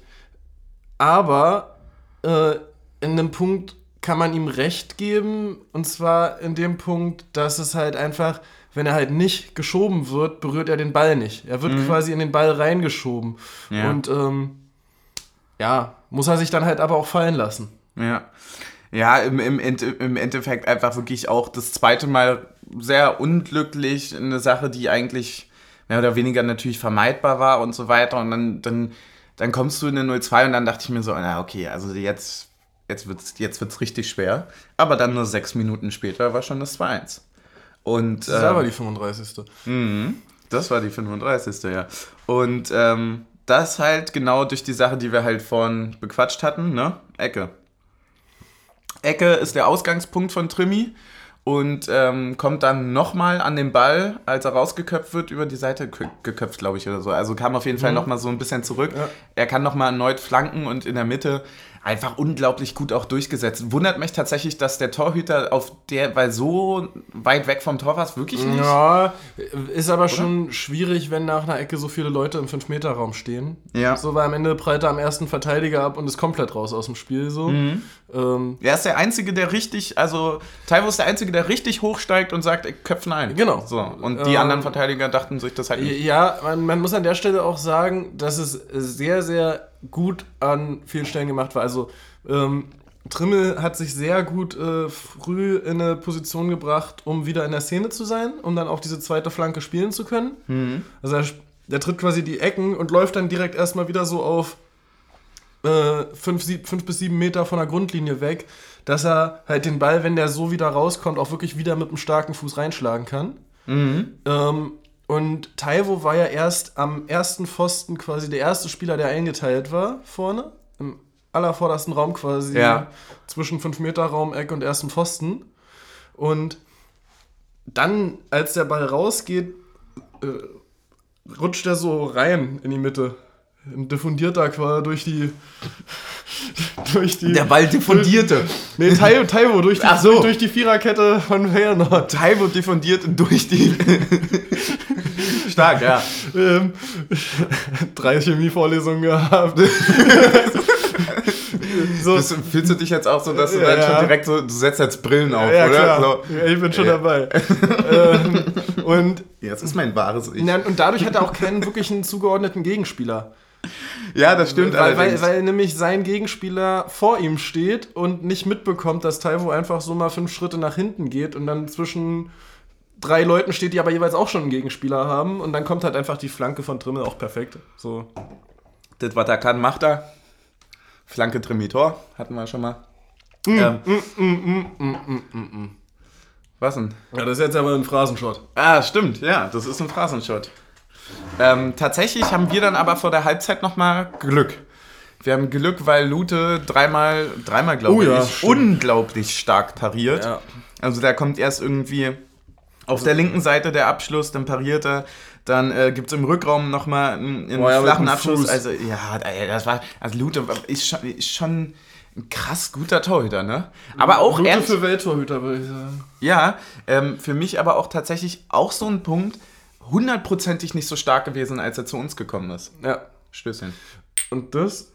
Aber äh, in einem Punkt kann man ihm recht geben. Und zwar in dem Punkt, dass es halt einfach, wenn er halt nicht geschoben wird, berührt er den Ball nicht. Er wird mhm. quasi in den Ball reingeschoben. Ja. Und ähm, ja, muss er sich dann halt aber auch fallen lassen. Ja. Ja, im, im, im Endeffekt einfach wirklich auch das zweite Mal sehr unglücklich. Eine Sache, die eigentlich mehr oder weniger natürlich vermeidbar war und so weiter. Und dann, dann, dann kommst du in eine 0-2 und dann dachte ich mir so, na okay, also jetzt, jetzt wird es jetzt wird's richtig schwer. Aber dann nur sechs Minuten später war schon das 2-1. Und, das war die 35. Mhm, das war die 35. ja. Und ähm, das halt genau durch die Sache, die wir halt vorhin bequatscht hatten, ne? Ecke. Ecke ist der Ausgangspunkt von Trimi und ähm, kommt dann nochmal an den Ball, als er rausgeköpft wird, über die Seite geköpft, glaube ich, oder so. Also kam auf jeden Fall mhm. nochmal so ein bisschen zurück. Ja. Er kann nochmal erneut flanken und in der Mitte einfach unglaublich gut auch durchgesetzt. Wundert mich tatsächlich, dass der Torhüter auf der, weil so weit weg vom Tor war es wirklich nicht. Ja, ist aber Oder? schon schwierig, wenn nach einer Ecke so viele Leute im 5-Meter-Raum stehen. Ja. So, weil am Ende prallt er am ersten Verteidiger ab und ist komplett raus aus dem Spiel so. Mhm. Ähm, er ist der Einzige, der richtig, also Taiwo ist der Einzige, der richtig hochsteigt und sagt, köpfen ein. Genau. So. Und die ähm, anderen Verteidiger dachten sich das halt nicht. Ja, man, man muss an der Stelle auch sagen, dass es sehr, sehr gut an vielen Stellen gemacht war. Also ähm, Trimmel hat sich sehr gut äh, früh in eine Position gebracht, um wieder in der Szene zu sein, um dann auch diese zweite Flanke spielen zu können. Mhm. Also er, der tritt quasi die Ecken und läuft dann direkt erstmal wieder so auf 5 äh, bis 7 Meter von der Grundlinie weg, dass er halt den Ball, wenn der so wieder rauskommt, auch wirklich wieder mit einem starken Fuß reinschlagen kann. Mhm. Ähm, und Taiwo war ja erst am ersten Pfosten quasi der erste Spieler, der eingeteilt war, vorne. Im allervordersten Raum quasi. Ja. Zwischen 5-Meter-Raum, Eck und ersten Pfosten. Und dann, als der Ball rausgeht, äh, rutscht er so rein in die Mitte. Diffundiert da quasi durch die. durch die. Der Ball diffundierte. nee, Taiwo, Taiwo durch, die, so. durch, durch die Viererkette von Feyenoord. Taiwo diffundiert durch die. Stark, ja. Ähm, drei Chemievorlesungen gehabt. so. Das, fühlst du dich jetzt auch so, dass du ja, dann schon direkt so, du setzt jetzt Brillen auf, ja, oder? So. Ja, ich bin schon dabei. ähm, und ja, das ist mein wahres Ich. Und dadurch hat er auch keinen wirklichen zugeordneten Gegenspieler. Ja, das stimmt weil, weil, weil, nämlich sein Gegenspieler vor ihm steht und nicht mitbekommt, dass Taiwo einfach so mal fünf Schritte nach hinten geht und dann zwischen drei Leuten steht, die aber jeweils auch schon einen Gegenspieler haben. Und dann kommt halt einfach die Flanke von Trimmel auch perfekt. So. Das, was er kann, macht er. Flanke Trimitor, hatten wir schon mal. Mm, ähm, mm, mm, was denn? Ja, das ist jetzt aber ein Phrasenshot. Ah, stimmt, ja, das ist ein Phrasenshot. Ähm, tatsächlich haben wir dann aber vor der Halbzeit nochmal Glück. Wir haben Glück, weil Lute dreimal, dreimal glaube oh, ich, ja, unglaublich stark pariert. Ja. Also da kommt erst irgendwie auf der linken Seite der Abschluss, dann pariert er. Dann äh, gibt es im Rückraum nochmal einen, einen ja, flachen Abschluss. Fuß. Also, ja, das war. Also, Lute ist schon, ist schon ein krass guter Torhüter, ne? Aber auch Lute für Welttorhüter, würde ich sagen. Ja, ähm, für mich aber auch tatsächlich auch so ein Punkt, hundertprozentig nicht so stark gewesen, als er zu uns gekommen ist. Ja. Stößchen. Und das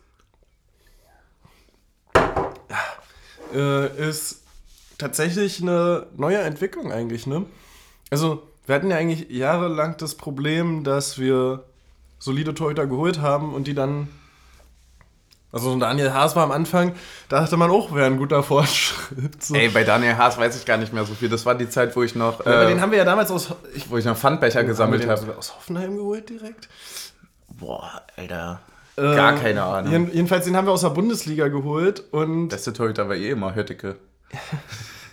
äh, ist tatsächlich eine neue Entwicklung eigentlich, ne? Also, wir hatten ja eigentlich jahrelang das Problem, dass wir solide Torhüter geholt haben und die dann. Also Daniel Haas war am Anfang, da dachte man auch, wäre ein guter Fortschritt. So. Ey, bei Daniel Haas weiß ich gar nicht mehr so viel. Das war die Zeit, wo ich noch. Ja, äh, den haben wir ja damals aus. Ich, wo ich noch Pfandbecher gesammelt habe. Hab. Aus Hoffenheim geholt direkt? Boah, Alter. Äh, gar keine Ahnung. Jedenfalls, den haben wir aus der Bundesliga geholt und. Beste Torhüter war eh immer Hötteke.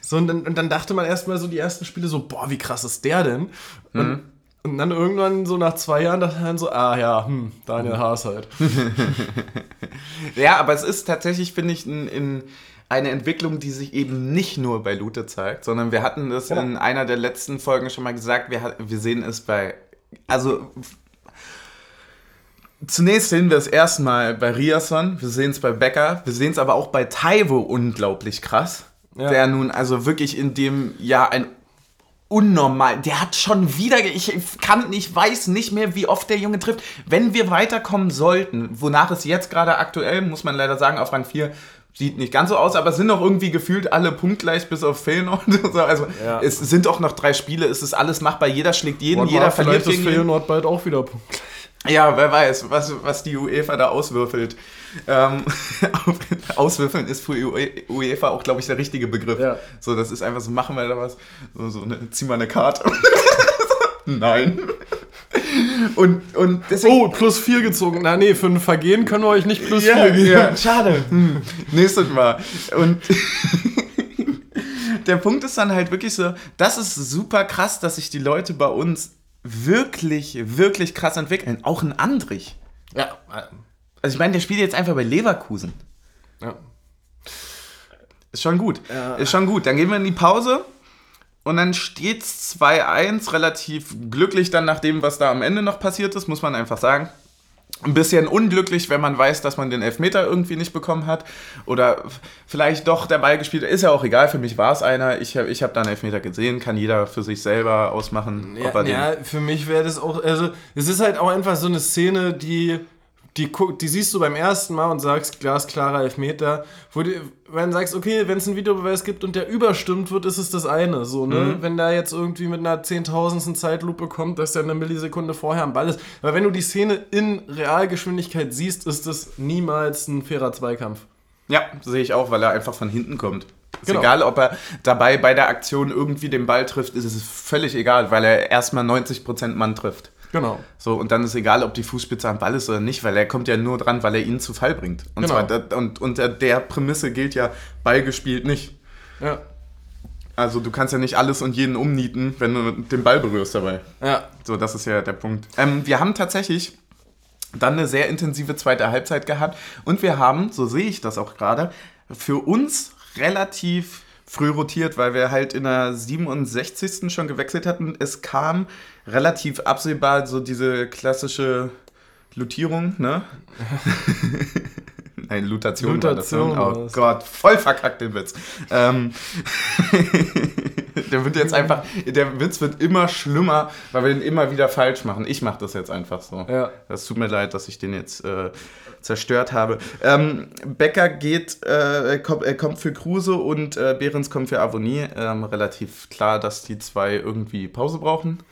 So, und dann, und dann dachte man erstmal so die ersten Spiele so, boah, wie krass ist der denn? Und, mhm. Und dann irgendwann so nach zwei Jahren dachte man so, ah ja, hm, Daniel Haas halt. ja, aber es ist tatsächlich, finde ich, in, in eine Entwicklung, die sich eben nicht nur bei Lute zeigt, sondern wir hatten das ja. in einer der letzten Folgen schon mal gesagt, wir, wir sehen es bei, also Zunächst sehen wir es erstmal bei Riasson, wir sehen es bei Becker, wir sehen es aber auch bei Taiwo unglaublich krass ja. der nun also wirklich in dem Jahr ein unnormal. Der hat schon wieder, ich kann, ich weiß nicht mehr, wie oft der Junge trifft. Wenn wir weiterkommen sollten, wonach es jetzt gerade aktuell, muss man leider sagen, auf Rang 4 sieht nicht ganz so aus, aber es sind noch irgendwie gefühlt alle punktgleich bis auf Feyenoord. Also ja. es sind auch noch drei Spiele, es ist alles machbar, jeder schlägt jeden, Und jeder verliert gegen Feyenoord bald auch wieder punktgleich. Ja, wer weiß, was, was die UEFA da auswürfelt. Ähm, auswürfeln ist für UEFA auch, glaube ich, der richtige Begriff. Ja. So, das ist einfach so, machen wir da was? So, so eine, zieh mal eine Karte. Nein. Und, und deswegen. Oh, plus 4 gezogen. Na nee, für ein Vergehen können wir euch nicht plus 4 yeah, geben. Ja, schade. Hm. Nächstes Mal. Und der Punkt ist dann halt wirklich so, das ist super krass, dass sich die Leute bei uns wirklich, wirklich krass entwickeln. Auch ein Andrich. Ja. Also ich meine, der spielt jetzt einfach bei Leverkusen. Ja. Ist schon gut. Ja. Ist schon gut. Dann gehen wir in die Pause. Und dann steht es 2-1, relativ glücklich dann nach dem, was da am Ende noch passiert ist, muss man einfach sagen ein bisschen unglücklich, wenn man weiß, dass man den Elfmeter irgendwie nicht bekommen hat. Oder vielleicht doch der Ball gespielt. Ist ja auch egal, für mich war es einer. Ich habe ich hab da einen Elfmeter gesehen, kann jeder für sich selber ausmachen. Ja, ja für mich wäre das auch. Also, es ist halt auch einfach so eine Szene, die die, die siehst du beim ersten Mal und sagst, glasklarer Elfmeter, wo du, wenn du sagst, okay, wenn es einen Videobeweis gibt und der überstimmt wird, ist es das eine. So, ne? Mhm. Wenn da jetzt irgendwie mit einer zehntausendsten Zeitlupe kommt, dass der eine Millisekunde vorher am Ball ist. Aber wenn du die Szene in Realgeschwindigkeit siehst, ist das niemals ein fairer Zweikampf. Ja, sehe ich auch, weil er einfach von hinten kommt. Ist genau. egal, ob er dabei bei der Aktion irgendwie den Ball trifft, ist es völlig egal, weil er erstmal 90% Mann trifft. Genau. So, und dann ist egal, ob die Fußspitze am Ball ist oder nicht, weil er kommt ja nur dran, weil er ihn zu Fall bringt. Und, genau. zwar, und unter der Prämisse gilt ja, Ball gespielt nicht. Ja. Also du kannst ja nicht alles und jeden umnieten, wenn du den Ball berührst dabei. Ja. So, das ist ja der Punkt. Ähm, wir haben tatsächlich dann eine sehr intensive zweite Halbzeit gehabt und wir haben, so sehe ich das auch gerade, für uns relativ früh rotiert, weil wir halt in der 67. schon gewechselt hatten. Es kam relativ absehbar so diese klassische Lutierung, ne? Nein, Lutation, Lutation war das. Ne? Oh Gott, voll verkackt den Witz. Ähm, der wird jetzt einfach, der Witz wird immer schlimmer, weil wir den immer wieder falsch machen. Ich mache das jetzt einfach so. Ja. Das tut mir leid, dass ich den jetzt äh, zerstört habe. Ähm, Becker geht, äh, kommt, äh, kommt für Kruse und äh, Behrens kommt für Avonie. Ähm, relativ klar, dass die zwei irgendwie Pause brauchen.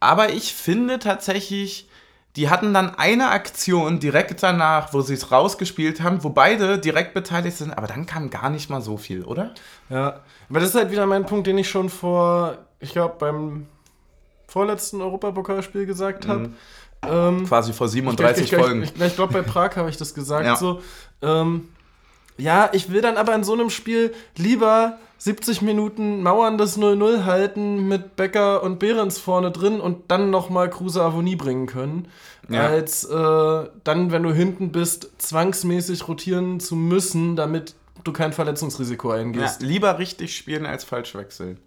Aber ich finde tatsächlich, die hatten dann eine Aktion direkt danach, wo sie es rausgespielt haben, wo beide direkt beteiligt sind, aber dann kam gar nicht mal so viel, oder? Ja, aber das ist halt wieder mein Punkt, den ich schon vor, ich glaube, beim vorletzten Europapokalspiel gesagt habe. Mhm. Ähm, Quasi vor 37 ich, ich, Folgen. Ich, ich glaube, bei Prag habe ich das gesagt. Ja. So, ähm, ja, ich will dann aber in so einem Spiel lieber 70 Minuten Mauern das 0-0 halten mit Becker und Behrens vorne drin und dann nochmal Kruse Avonie bringen können, ja. als äh, dann, wenn du hinten bist, zwangsmäßig rotieren zu müssen, damit du kein Verletzungsrisiko eingehst. Ja, lieber richtig spielen als falsch wechseln.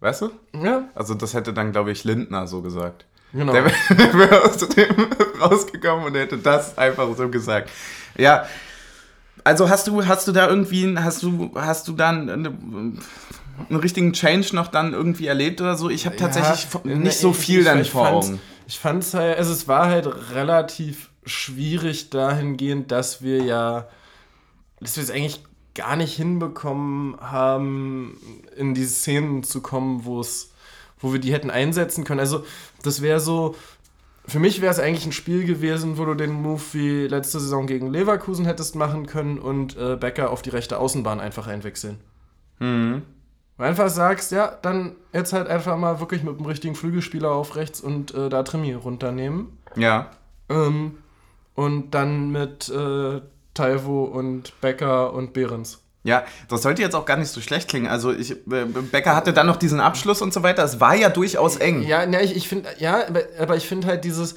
Weißt du? Ja. Also das hätte dann, glaube ich, Lindner so gesagt. Genau. Der wäre aus dem rausgekommen und hätte das einfach so gesagt. Ja. Also hast du, hast du da irgendwie, hast du, hast du dann eine, einen richtigen Change noch dann irgendwie erlebt oder so? Ich habe tatsächlich ja, nicht so viel ich, dann ich vor Augen. Ich fand es halt, also es war halt relativ schwierig dahingehend, dass wir ja, dass wir es eigentlich gar nicht hinbekommen haben, in diese Szenen zu kommen, wo es, wo wir die hätten einsetzen können. Also das wäre so, für mich wäre es eigentlich ein Spiel gewesen, wo du den Move wie letzte Saison gegen Leverkusen hättest machen können und äh, Becker auf die rechte Außenbahn einfach einwechseln. Mhm. Du einfach sagst, ja, dann jetzt halt einfach mal wirklich mit dem richtigen Flügelspieler auf rechts und äh, da Trimi runternehmen. Ja. Ähm, und dann mit äh, Taivo und Becker und Behrens. Ja, das sollte jetzt auch gar nicht so schlecht klingen. Also ich, äh, Becker hatte dann noch diesen Abschluss und so weiter. Es war ja durchaus eng. Ja, ja ich, ich finde, ja, aber, ich finde halt dieses,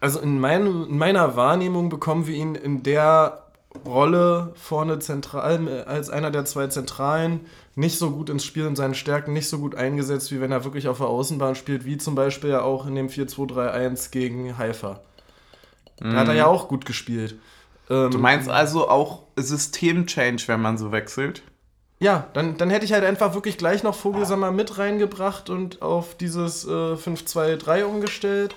also in, mein, in meiner Wahrnehmung bekommen wir ihn in der Rolle vorne zentral als einer der zwei Zentralen nicht so gut ins Spiel in seinen Stärken, nicht so gut eingesetzt, wie wenn er wirklich auf der Außenbahn spielt, wie zum Beispiel ja auch in dem 4-2-3-1 gegen Haifa. Da mhm. hat er ja auch gut gespielt. Ähm, du meinst also auch System-Change, wenn man so wechselt? ja, dann, dann hätte ich halt einfach wirklich gleich noch Vogelsammer mit reingebracht und auf dieses äh, 5-2-3 umgestellt.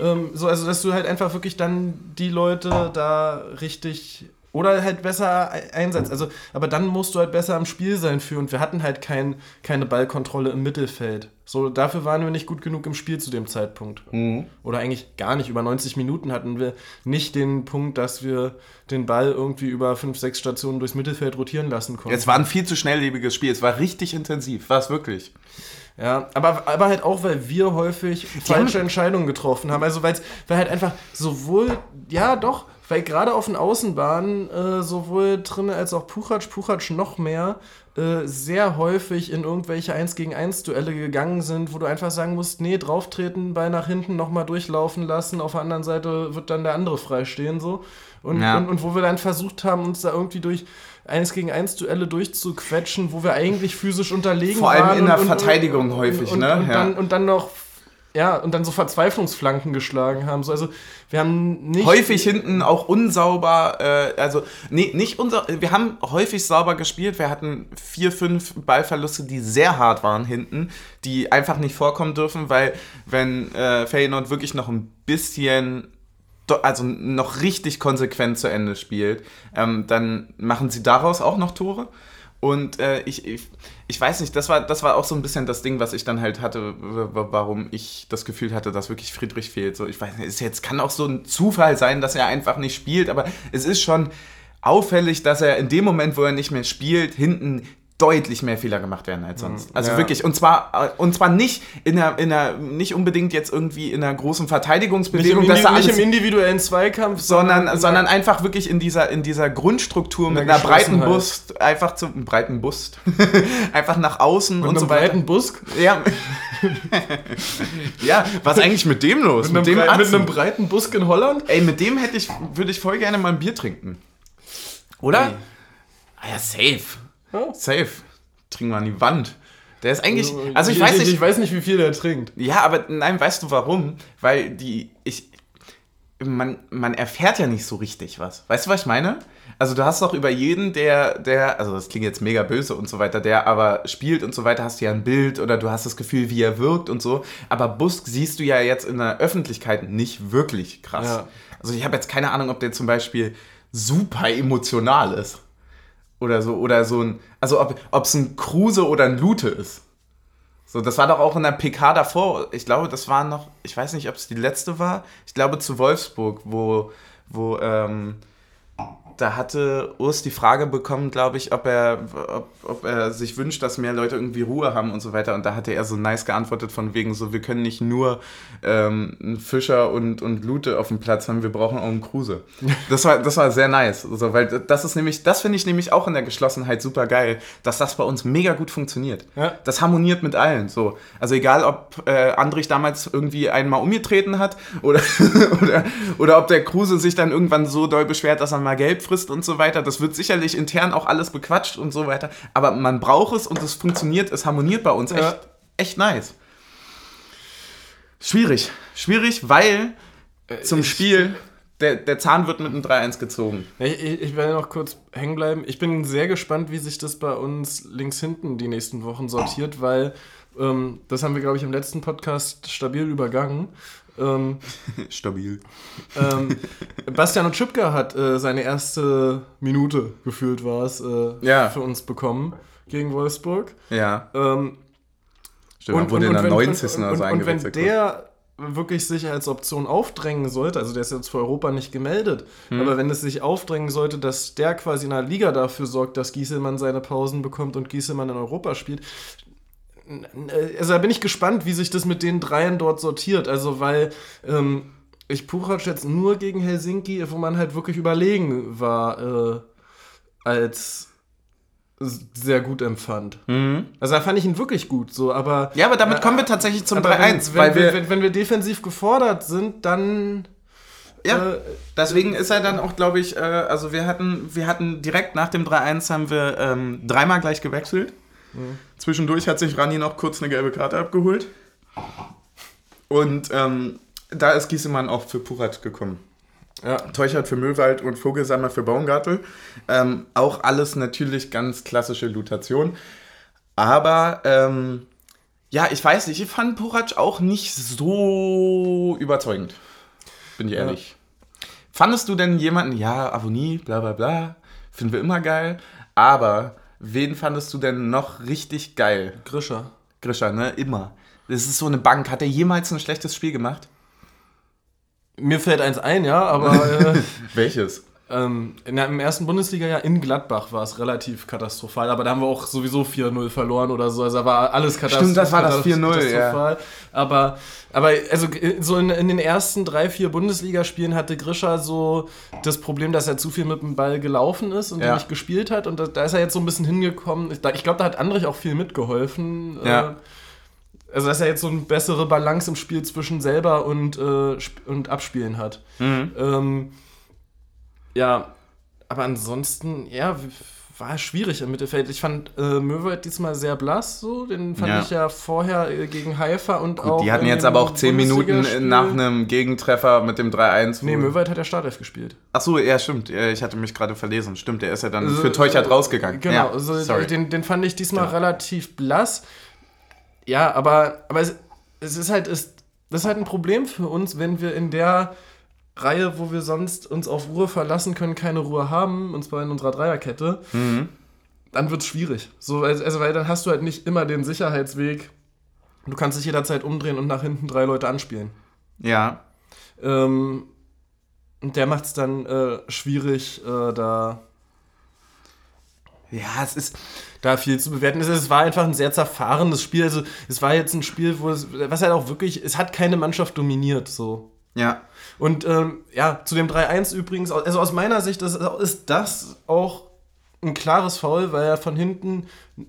Ähm, so, also, dass du halt einfach wirklich dann die Leute da richtig oder halt besser einsetzt. Also, aber dann musst du halt besser am Spiel sein für. Und wir hatten halt kein, keine Ballkontrolle im Mittelfeld. So, dafür waren wir nicht gut genug im Spiel zu dem Zeitpunkt. Mhm. Oder eigentlich gar nicht. Über 90 Minuten hatten wir nicht den Punkt, dass wir den Ball irgendwie über 5, 6 Stationen durchs Mittelfeld rotieren lassen konnten. Es war ein viel zu schnelllebiges Spiel. Es war richtig intensiv. War es wirklich. Ja, aber, aber halt auch, weil wir häufig falsche Entscheidungen getroffen haben. Also weil halt einfach sowohl, ja doch, weil gerade auf den Außenbahnen äh, sowohl Trinne als auch Puchatsch, Puchatsch noch mehr, äh, sehr häufig in irgendwelche 1 gegen 1 Duelle gegangen sind, wo du einfach sagen musst, nee, drauftreten, Ball nach hinten nochmal durchlaufen lassen, auf der anderen Seite wird dann der andere freistehen so. Und, ja. und, und wo wir dann versucht haben, uns da irgendwie durch 1 gegen 1 Duelle durchzuquetschen, wo wir eigentlich physisch unterlegen waren. Vor allem in der und, Verteidigung und, häufig, und, ne? Und, ja. dann, und dann noch ja, und dann so Verzweiflungsflanken geschlagen haben. So, also wir haben nicht. Häufig hinten auch unsauber, äh, also nee, nicht unser. Wir haben häufig sauber gespielt. Wir hatten vier, fünf Ballverluste, die sehr hart waren hinten, die einfach nicht vorkommen dürfen, weil wenn äh, Feyenoord wirklich noch ein bisschen also noch richtig konsequent zu Ende spielt, ähm, dann machen sie daraus auch noch Tore. Und äh, ich, ich, ich weiß nicht, das war, das war auch so ein bisschen das Ding, was ich dann halt hatte, warum ich das Gefühl hatte, dass wirklich Friedrich fehlt. So, ich weiß nicht, es jetzt kann auch so ein Zufall sein, dass er einfach nicht spielt, aber es ist schon auffällig, dass er in dem Moment, wo er nicht mehr spielt, hinten deutlich mehr Fehler gemacht werden als sonst. Mhm. Also ja. wirklich. Und zwar, äh, und zwar nicht in einer, in einer, nicht unbedingt jetzt irgendwie in einer großen Verteidigungsbewegung, nicht im, dass nicht im individuellen Zweikampf, sondern, sondern, sondern einfach wirklich in dieser, in dieser Grundstruktur mit einer breiten Bust, einfach zum breiten Bust, einfach nach außen mit und so weiter. breiten Busk? Ja. ja, was ist eigentlich mit dem los? Mit, mit, dem mit einem breiten Busk in Holland? Ey, mit dem hätte ich, würde ich voll gerne mal ein Bier trinken. Oder? Hey. Ah ja, safe. Oh. Safe. Trinken wir an die Wand. Der ist eigentlich. Also ich, ich weiß nicht. Ich weiß nicht, wie viel der trinkt. Ja, aber nein, weißt du warum? Weil die. Ich. Man, man erfährt ja nicht so richtig was. Weißt du, was ich meine? Also du hast doch über jeden, der, der, also das klingt jetzt mega böse und so weiter, der aber spielt und so weiter, hast du ja ein Bild oder du hast das Gefühl, wie er wirkt und so. Aber Busk siehst du ja jetzt in der Öffentlichkeit nicht wirklich krass. Ja. Also ich habe jetzt keine Ahnung, ob der zum Beispiel super emotional ist. Oder so, oder so ein, also ob es ein Kruse oder ein Lute ist. So, das war doch auch in der PK davor. Ich glaube, das war noch, ich weiß nicht, ob es die letzte war. Ich glaube zu Wolfsburg, wo, wo ähm, da hatte Urs die Frage bekommen, glaube ich, ob er, ob, ob, er sich wünscht, dass mehr Leute irgendwie Ruhe haben und so weiter. Und da hatte er so nice geantwortet von wegen so, wir können nicht nur ähm, Fischer und, und Lute auf dem Platz haben, wir brauchen auch einen Kruse. Das war, das war sehr nice. Also, weil das ist nämlich, das finde ich nämlich auch in der Geschlossenheit super geil, dass das bei uns mega gut funktioniert. Ja. Das harmoniert mit allen. So. Also egal, ob äh, Andrich damals irgendwie einmal umgetreten hat oder, oder, oder ob der Kruse sich dann irgendwann so doll beschwert, dass er mal gelb frisst und so weiter. Das wird sicherlich intern auch alles bequatscht und so weiter. Aber man braucht es und es funktioniert, es harmoniert bei uns echt, ja. echt nice. Schwierig. Schwierig, weil äh, zum Spiel der, der Zahn wird mit einem 3-1 gezogen. Ich, ich, werde noch kurz hängen bleiben. Ich bin sehr gespannt, wie sich das bei uns links hinten die nächsten Wochen sortiert, weil ähm, das haben wir, glaube ich, im letzten Podcast stabil übergangen. Ähm, Stabil. Ähm, Bastian und Schipka hat äh, seine erste Minute, gefühlt war es, äh, ja. für uns bekommen gegen Wolfsburg. Ja. Ähm, Stimmt, und, wurde und, in der 90. Und, also und wenn der wirklich sich als Option aufdrängen sollte, also der ist jetzt für Europa nicht gemeldet, hm. aber wenn es sich aufdrängen sollte, dass der quasi in der Liga dafür sorgt, dass Gieselmann seine Pausen bekommt und Gieselmann in Europa spielt, also da bin ich gespannt, wie sich das mit den dreien dort sortiert. Also, weil ähm, ich Puchac jetzt nur gegen Helsinki, wo man halt wirklich überlegen war, äh, als sehr gut empfand. Mhm. Also da fand ich ihn wirklich gut, so, aber. Ja, aber damit äh, kommen wir tatsächlich zum 3-1. Wenn, wenn, wenn, wenn, wir defensiv gefordert sind, dann. Ja, äh, deswegen ist er dann auch, glaube ich, äh, also wir hatten, wir hatten direkt nach dem 3-1 haben wir ähm, dreimal gleich gewechselt. Mhm. Zwischendurch hat sich Rani noch kurz eine gelbe Karte abgeholt. Und ähm, da ist Giesemann auch für Purat gekommen. Ja. Teuchert für Müllwald und Vogelsammer für Baumgartel. Ähm, auch alles natürlich ganz klassische Lutation. Aber ähm, ja, ich weiß nicht, ich fand Porac auch nicht so überzeugend. Bin ich ehrlich. Ja. Fandest du denn jemanden, ja, Avonie, bla bla bla, finden wir immer geil, aber wen fandest du denn noch richtig geil? Grischer. Grischer, ne? Immer. Das ist so eine Bank. Hat er jemals ein schlechtes Spiel gemacht? Mir fällt eins ein, ja, aber. Äh, Welches? Ähm, in, Im ersten Bundesliga-Jahr in Gladbach war es relativ katastrophal, aber da haben wir auch sowieso 4-0 verloren oder so. Also da war alles katastrophal. Stimmt, das war das 4-0, ja. Aber, aber also so in, in den ersten drei, vier Bundesligaspielen hatte Grischer so das Problem, dass er zu viel mit dem Ball gelaufen ist und ja. nicht gespielt hat. Und da, da, ist er jetzt so ein bisschen hingekommen. Ich, ich glaube, da hat Andrich auch viel mitgeholfen. Ja. Äh, also dass er jetzt so eine bessere Balance im Spiel zwischen selber und, äh, und Abspielen hat. Mhm. Ähm, ja, aber ansonsten, ja, war schwierig im Mittelfeld. Ich fand äh, Möwald diesmal sehr blass, so. Den fand ja. ich ja vorher äh, gegen Haifa und Gut, auch. Die hatten jetzt aber auch 10 Minuten nach einem Gegentreffer mit dem 3-1. Nee, Möwald hat ja Startelf gespielt. Ach so, ja, stimmt. Ich hatte mich gerade verlesen. Stimmt, der ist ja dann also, für Teuchert äh, rausgegangen. Genau, ja, also, den, den fand ich diesmal ja. relativ blass. Ja, aber, aber es, es ist halt, es, das ist halt ein Problem für uns, wenn wir in der Reihe, wo wir sonst uns auf Ruhe verlassen können, keine Ruhe haben, und zwar in unserer Dreierkette, mhm. dann wird es schwierig. So, also, also, weil dann hast du halt nicht immer den Sicherheitsweg. Du kannst dich jederzeit umdrehen und nach hinten drei Leute anspielen. Ja. Ähm, und der macht es dann äh, schwierig, äh, da. Ja, es ist da viel zu bewerten. Es war einfach ein sehr zerfahrenes Spiel. Also es war jetzt ein Spiel, wo es, was halt auch wirklich, es hat keine Mannschaft dominiert, so. Ja. Und ähm, ja, zu dem 3-1 übrigens, also aus meiner Sicht ist, ist das auch ein klares Foul, weil er von hinten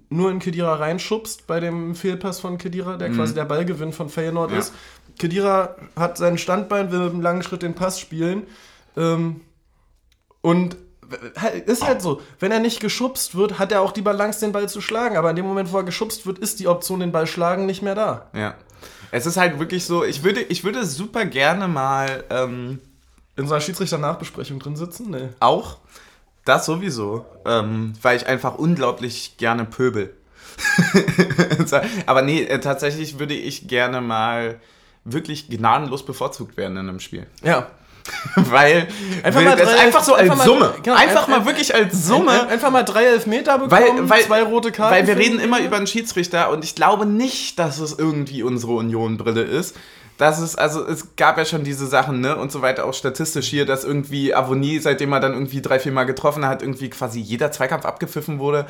nur in Kedira reinschubst bei dem Fehlpass von Kedira, der mhm. quasi der Ballgewinn von Feyenoord ja. ist. Kedira hat sein Standbein, will mit einem langen Schritt den Pass spielen. Ähm, und ist halt so, wenn er nicht geschubst wird, hat er auch die Balance, den Ball zu schlagen. Aber in dem Moment, wo er geschubst wird, ist die Option, den Ball schlagen, nicht mehr da. Ja. Es ist halt wirklich so, ich würde, ich würde super gerne mal ähm, in so einer Schiedsrichter-Nachbesprechung drin sitzen. Nee. Auch. Das sowieso. Ähm, weil ich einfach unglaublich gerne pöbel. Aber nee, äh, tatsächlich würde ich gerne mal wirklich gnadenlos bevorzugt werden in einem Spiel. Ja. Weil einfach mal drei, einfach so als Summe. Mal, genau, einfach, mal wirklich als Summe. einfach mal drei Elfmeter bekommen, weil, weil, zwei rote Karten. Weil wir reden immer über einen Schiedsrichter und ich glaube nicht, dass es irgendwie unsere Union-Brille ist. Das ist, also es gab ja schon diese Sachen, ne, und so weiter, auch statistisch hier, dass irgendwie Avonie, seitdem er dann irgendwie drei, vier Mal getroffen hat, irgendwie quasi jeder Zweikampf abgepfiffen wurde.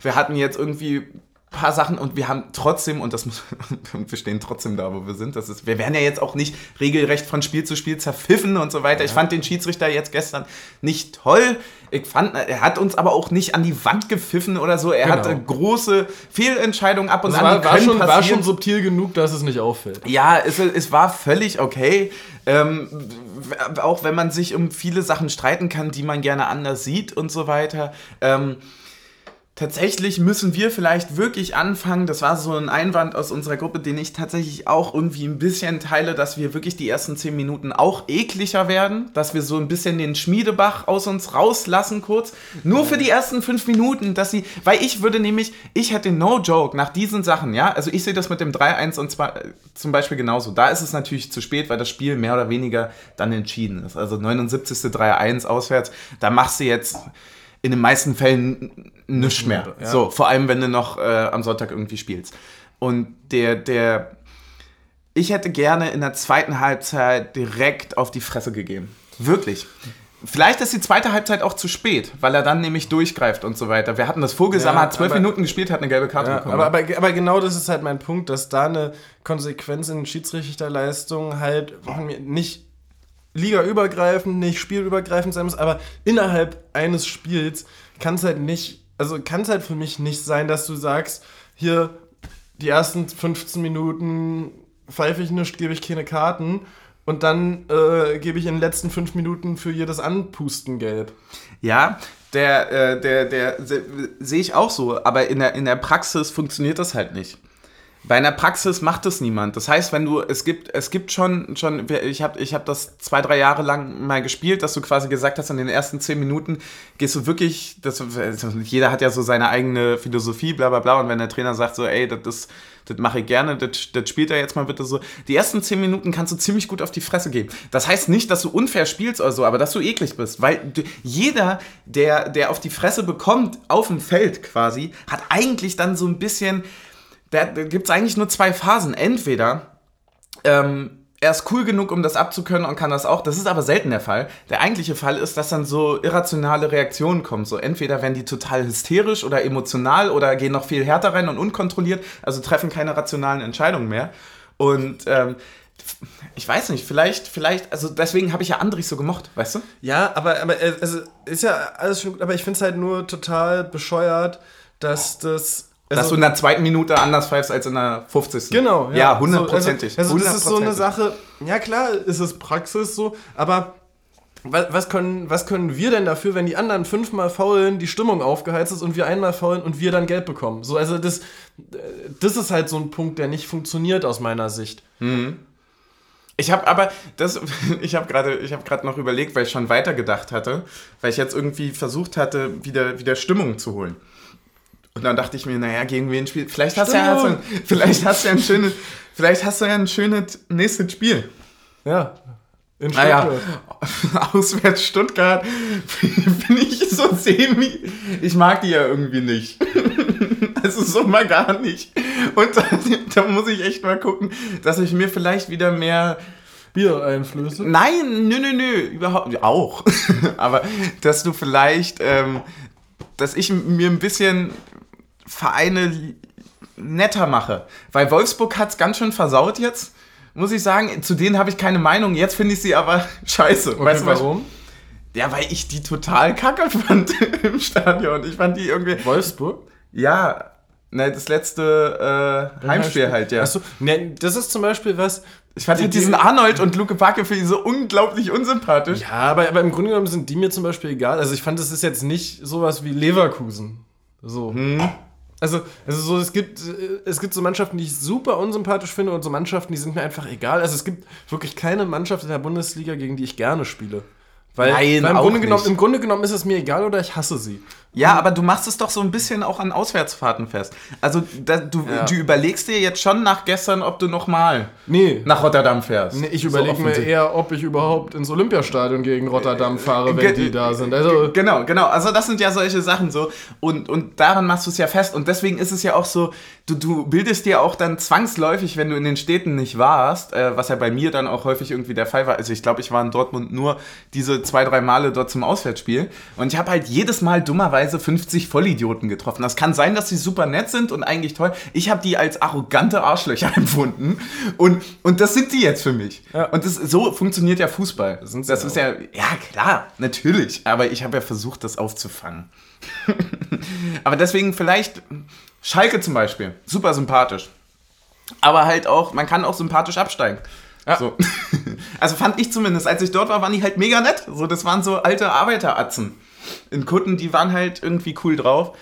Wir hatten jetzt irgendwie paar Sachen und wir haben trotzdem, und das muss, wir stehen trotzdem da, wo wir sind, das ist, wir werden ja jetzt auch nicht regelrecht von Spiel zu Spiel zerpfiffen und so weiter. Ja. Ich fand den Schiedsrichter jetzt gestern nicht toll. Ich fand, er hat uns aber auch nicht an die Wand gepfiffen oder so. Er genau. hatte große Fehlentscheidungen ab und das an. War, war, schon, war schon subtil genug, dass es nicht auffällt. Ja, es, es war völlig okay. Ähm, auch wenn man sich um viele Sachen streiten kann, die man gerne anders sieht und so weiter. Ähm, Tatsächlich müssen wir vielleicht wirklich anfangen, das war so ein Einwand aus unserer Gruppe, den ich tatsächlich auch irgendwie ein bisschen teile, dass wir wirklich die ersten zehn Minuten auch ekliger werden, dass wir so ein bisschen den Schmiedebach aus uns rauslassen kurz, nur für die ersten fünf Minuten, dass sie, weil ich würde nämlich, ich hätte no joke nach diesen Sachen, ja, also ich sehe das mit dem 3-1 und zwar äh, zum Beispiel genauso, da ist es natürlich zu spät, weil das Spiel mehr oder weniger dann entschieden ist, also 79. 3-1 auswärts, da machst du jetzt in den meisten Fällen nichts mehr. Ja. So, vor allem, wenn du noch äh, am Sonntag irgendwie spielst. Und der, der, ich hätte gerne in der zweiten Halbzeit direkt auf die Fresse gegeben. Wirklich. Vielleicht ist die zweite Halbzeit auch zu spät, weil er dann nämlich durchgreift und so weiter. Wir hatten das Vogelsammer, ja, hat zwölf Minuten gespielt, hat eine gelbe Karte ja, bekommen. Aber, aber, aber, genau das ist halt mein Punkt, dass da eine Konsequenz in Schiedsrichterleistung halt nicht ligaübergreifend, nicht spielübergreifend sein muss, aber innerhalb eines Spiels kann es halt nicht, also kann es halt für mich nicht sein, dass du sagst, hier die ersten 15 Minuten pfeife ich nicht, gebe ich keine Karten und dann äh, gebe ich in den letzten fünf Minuten für jedes Anpusten gelb. Ja, der, äh, der, der, der sehe ich auch so, aber in der, in der Praxis funktioniert das halt nicht. Bei einer Praxis macht es niemand. Das heißt, wenn du, es gibt, es gibt schon, schon ich habe ich hab das zwei, drei Jahre lang mal gespielt, dass du quasi gesagt hast, in den ersten zehn Minuten gehst du wirklich, das, jeder hat ja so seine eigene Philosophie, bla bla bla, und wenn der Trainer sagt so, ey, das ist, das mache ich gerne, das, das spielt er jetzt mal bitte so. Die ersten zehn Minuten kannst du ziemlich gut auf die Fresse geben. Das heißt nicht, dass du unfair spielst oder so, aber dass du eklig bist, weil du, jeder, der, der auf die Fresse bekommt, auf dem Feld quasi, hat eigentlich dann so ein bisschen da, gibt es eigentlich nur zwei Phasen. Entweder ähm, er ist cool genug, um das abzukönnen und kann das auch. Das ist aber selten der Fall. Der eigentliche Fall ist, dass dann so irrationale Reaktionen kommen. So entweder werden die total hysterisch oder emotional oder gehen noch viel härter rein und unkontrolliert, also treffen keine rationalen Entscheidungen mehr. Und ähm, ich weiß nicht, vielleicht, vielleicht, also deswegen habe ich ja Andrich so gemocht, weißt du? Ja, aber, aber also ist ja alles schon gut, aber ich finde es halt nur total bescheuert, dass das also, Dass du in der zweiten Minute anders pfeifst als in der 50. Genau, ja. Ja, hundertprozentig. Also, also, das ist so eine Sache, ja klar ist es Praxis so, aber was können, was können wir denn dafür, wenn die anderen fünfmal faulen, die Stimmung aufgeheizt ist und wir einmal faulen und wir dann Geld bekommen? So, also das, das ist halt so ein Punkt, der nicht funktioniert aus meiner Sicht. Mhm. Ich habe aber das, ich habe gerade, ich habe gerade noch überlegt, weil ich schon weitergedacht hatte, weil ich jetzt irgendwie versucht hatte, wieder, wieder Stimmung zu holen. Und dann dachte ich mir, naja, gegen wen spielt. Vielleicht hast, du ja, also, vielleicht hast du ja ein schönes, vielleicht hast du ja ein schönes nächstes Spiel. Ja. In Stuttgart. Naja, auswärts Stuttgart bin ich so semi. Ich mag die ja irgendwie nicht. Also so mal gar nicht. Und da, da muss ich echt mal gucken, dass ich mir vielleicht wieder mehr. Bier-Einflüsse? Nein, nö, nö, nö, überhaupt. Auch. Aber dass du vielleicht, ähm, dass ich mir ein bisschen Vereine netter mache. Weil Wolfsburg hat es ganz schön versaut jetzt, muss ich sagen. Zu denen habe ich keine Meinung. Jetzt finde ich sie aber scheiße. Okay, weißt du warum? Ja, weil ich die total kacke fand im Stadion. Ich fand die irgendwie. Wolfsburg? Ja. Ne, das letzte äh, Heimspiel halt, ja. Achso, ne, das ist zum Beispiel was. Ich fand die, halt diesen Arnold und Luke Backe für ihn so unglaublich unsympathisch. Ja, aber, aber im Grunde genommen sind die mir zum Beispiel egal. Also ich fand, das ist jetzt nicht sowas wie Leverkusen. So. Hm. Also, also so, es gibt, es gibt so Mannschaften, die ich super unsympathisch finde und so Mannschaften, die sind mir einfach egal. Also es gibt wirklich keine Mannschaft in der Bundesliga, gegen die ich gerne spiele. Weil, Nein, weil im, Grunde genommen, im Grunde genommen ist es mir egal oder ich hasse sie. Ja, aber du machst es doch so ein bisschen auch an Auswärtsfahrten fest. Also da, du, ja. du überlegst dir jetzt schon nach gestern, ob du nochmal nee. nach Rotterdam fährst. Nee, ich überlege so mir eher, ob ich überhaupt ins Olympiastadion gegen Rotterdam fahre, wenn die da sind. Also genau, genau. Also das sind ja solche Sachen so. Und, und daran machst du es ja fest. Und deswegen ist es ja auch so, du, du bildest dir auch dann zwangsläufig, wenn du in den Städten nicht warst, äh, was ja bei mir dann auch häufig irgendwie der Fall war. Also ich glaube, ich war in Dortmund nur diese zwei, drei Male dort zum Auswärtsspiel. Und ich habe halt jedes Mal dummerweise dummerweise 50 Vollidioten getroffen. Das kann sein, dass sie super nett sind und eigentlich toll. Ich habe die als arrogante Arschlöcher empfunden. Und, und das sind die jetzt für mich. Ja. Und das, so funktioniert ja Fußball. Das, das ist ja, ja klar, natürlich. Aber ich habe ja versucht, das aufzufangen. Aber deswegen vielleicht Schalke zum Beispiel. Super sympathisch. Aber halt auch, man kann auch sympathisch absteigen. Ja. So. Also fand ich zumindest, als ich dort war, waren die halt mega nett. So, das waren so alte Arbeiteratzen in Kutten, die waren halt irgendwie cool drauf.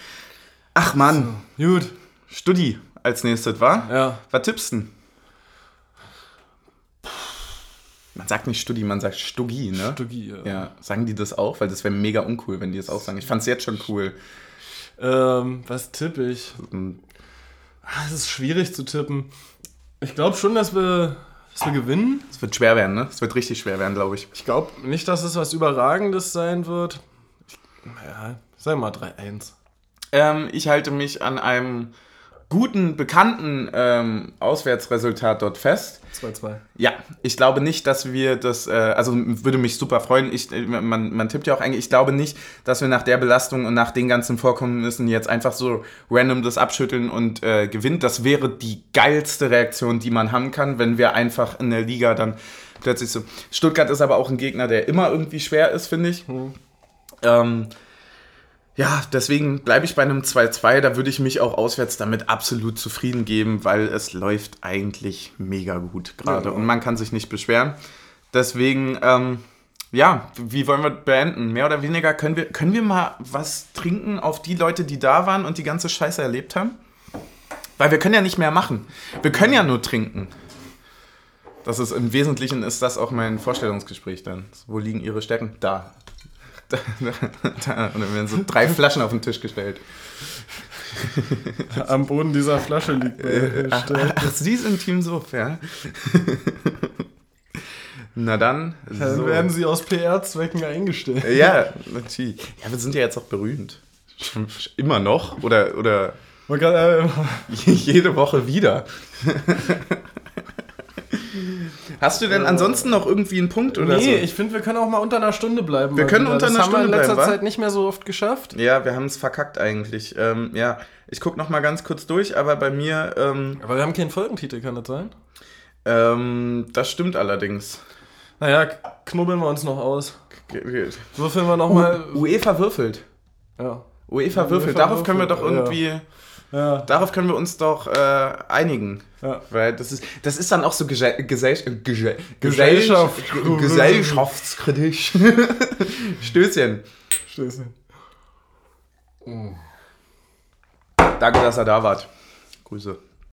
Ach Mann. So, gut. Studi als nächstes, war? Ja. Was tippst du Man sagt nicht Studi, man sagt Stugi, ne? Stugi, ja. Ja, sagen die das auch? Weil das wäre mega uncool, wenn die das auch sagen. Ich fand es jetzt schon cool. Ähm, was tippe ich? Hm. Ah, es ist schwierig zu tippen. Ich glaube schon, dass wir dass wir gewinnen. Es wird schwer werden, ne? Es wird richtig schwer werden, glaube ich. Ich glaube nicht, dass es was Überragendes sein wird. Ja, sag mal 3-1. Ähm, ich halte mich an einem guten, bekannten ähm, Auswärtsresultat dort fest. 2-2. Ja, ich glaube nicht, dass wir das, äh, also würde mich super freuen. Ich, äh, man, man tippt ja auch eigentlich, ich glaube nicht, dass wir nach der Belastung und nach den ganzen Vorkommnissen jetzt einfach so random das abschütteln und äh, gewinnt. Das wäre die geilste Reaktion, die man haben kann, wenn wir einfach in der Liga dann plötzlich so. Stuttgart ist aber auch ein Gegner, der immer irgendwie schwer ist, finde ich. Mhm. Ähm, ja, deswegen bleibe ich bei einem 2-2. Da würde ich mich auch auswärts damit absolut zufrieden geben, weil es läuft eigentlich mega gut gerade ja. und man kann sich nicht beschweren. Deswegen, ähm, ja, wie wollen wir beenden? Mehr oder weniger können wir, können wir mal was trinken auf die Leute, die da waren und die ganze Scheiße erlebt haben? Weil wir können ja nicht mehr machen. Wir können ja nur trinken. Das ist im Wesentlichen ist das auch mein Vorstellungsgespräch dann. Wo liegen ihre Stärken? Da. Und dann werden so drei Flaschen auf den Tisch gestellt. Am Boden dieser Flasche liegt äh, ach, ach, Sie sind Team Suff, ja. Na dann. Dann so. werden sie aus PR-Zwecken eingestellt. Ja, natürlich. Ja, wir sind ja jetzt auch berühmt. Immer noch. Oder, oder äh, jede Woche wieder. Hast du denn ansonsten noch irgendwie einen Punkt oder nee, so? Nee, ich finde, wir können auch mal unter einer Stunde bleiben. Wir können unter einer Stunde bleiben. Das haben wir in letzter Zeit nicht mehr so oft geschafft. Ja, wir haben es verkackt eigentlich. Ähm, ja, ich gucke noch mal ganz kurz durch, aber bei mir. Ähm, aber wir haben keinen Folgentitel, kann das sein? Ähm, das stimmt allerdings. Naja, knubbeln wir uns noch aus. Würfeln wir nochmal. UEFA würfelt. Ja. UEFA würfelt. Darauf können wir doch irgendwie. Ja. Ja. Darauf können wir uns doch äh, einigen. Ja. Weil das ist, das ist dann auch so Gesell Gesell Gesell Gesellschaft gesellschaftskritisch. Stößchen. Stößchen. Danke, dass ihr da wart. Grüße.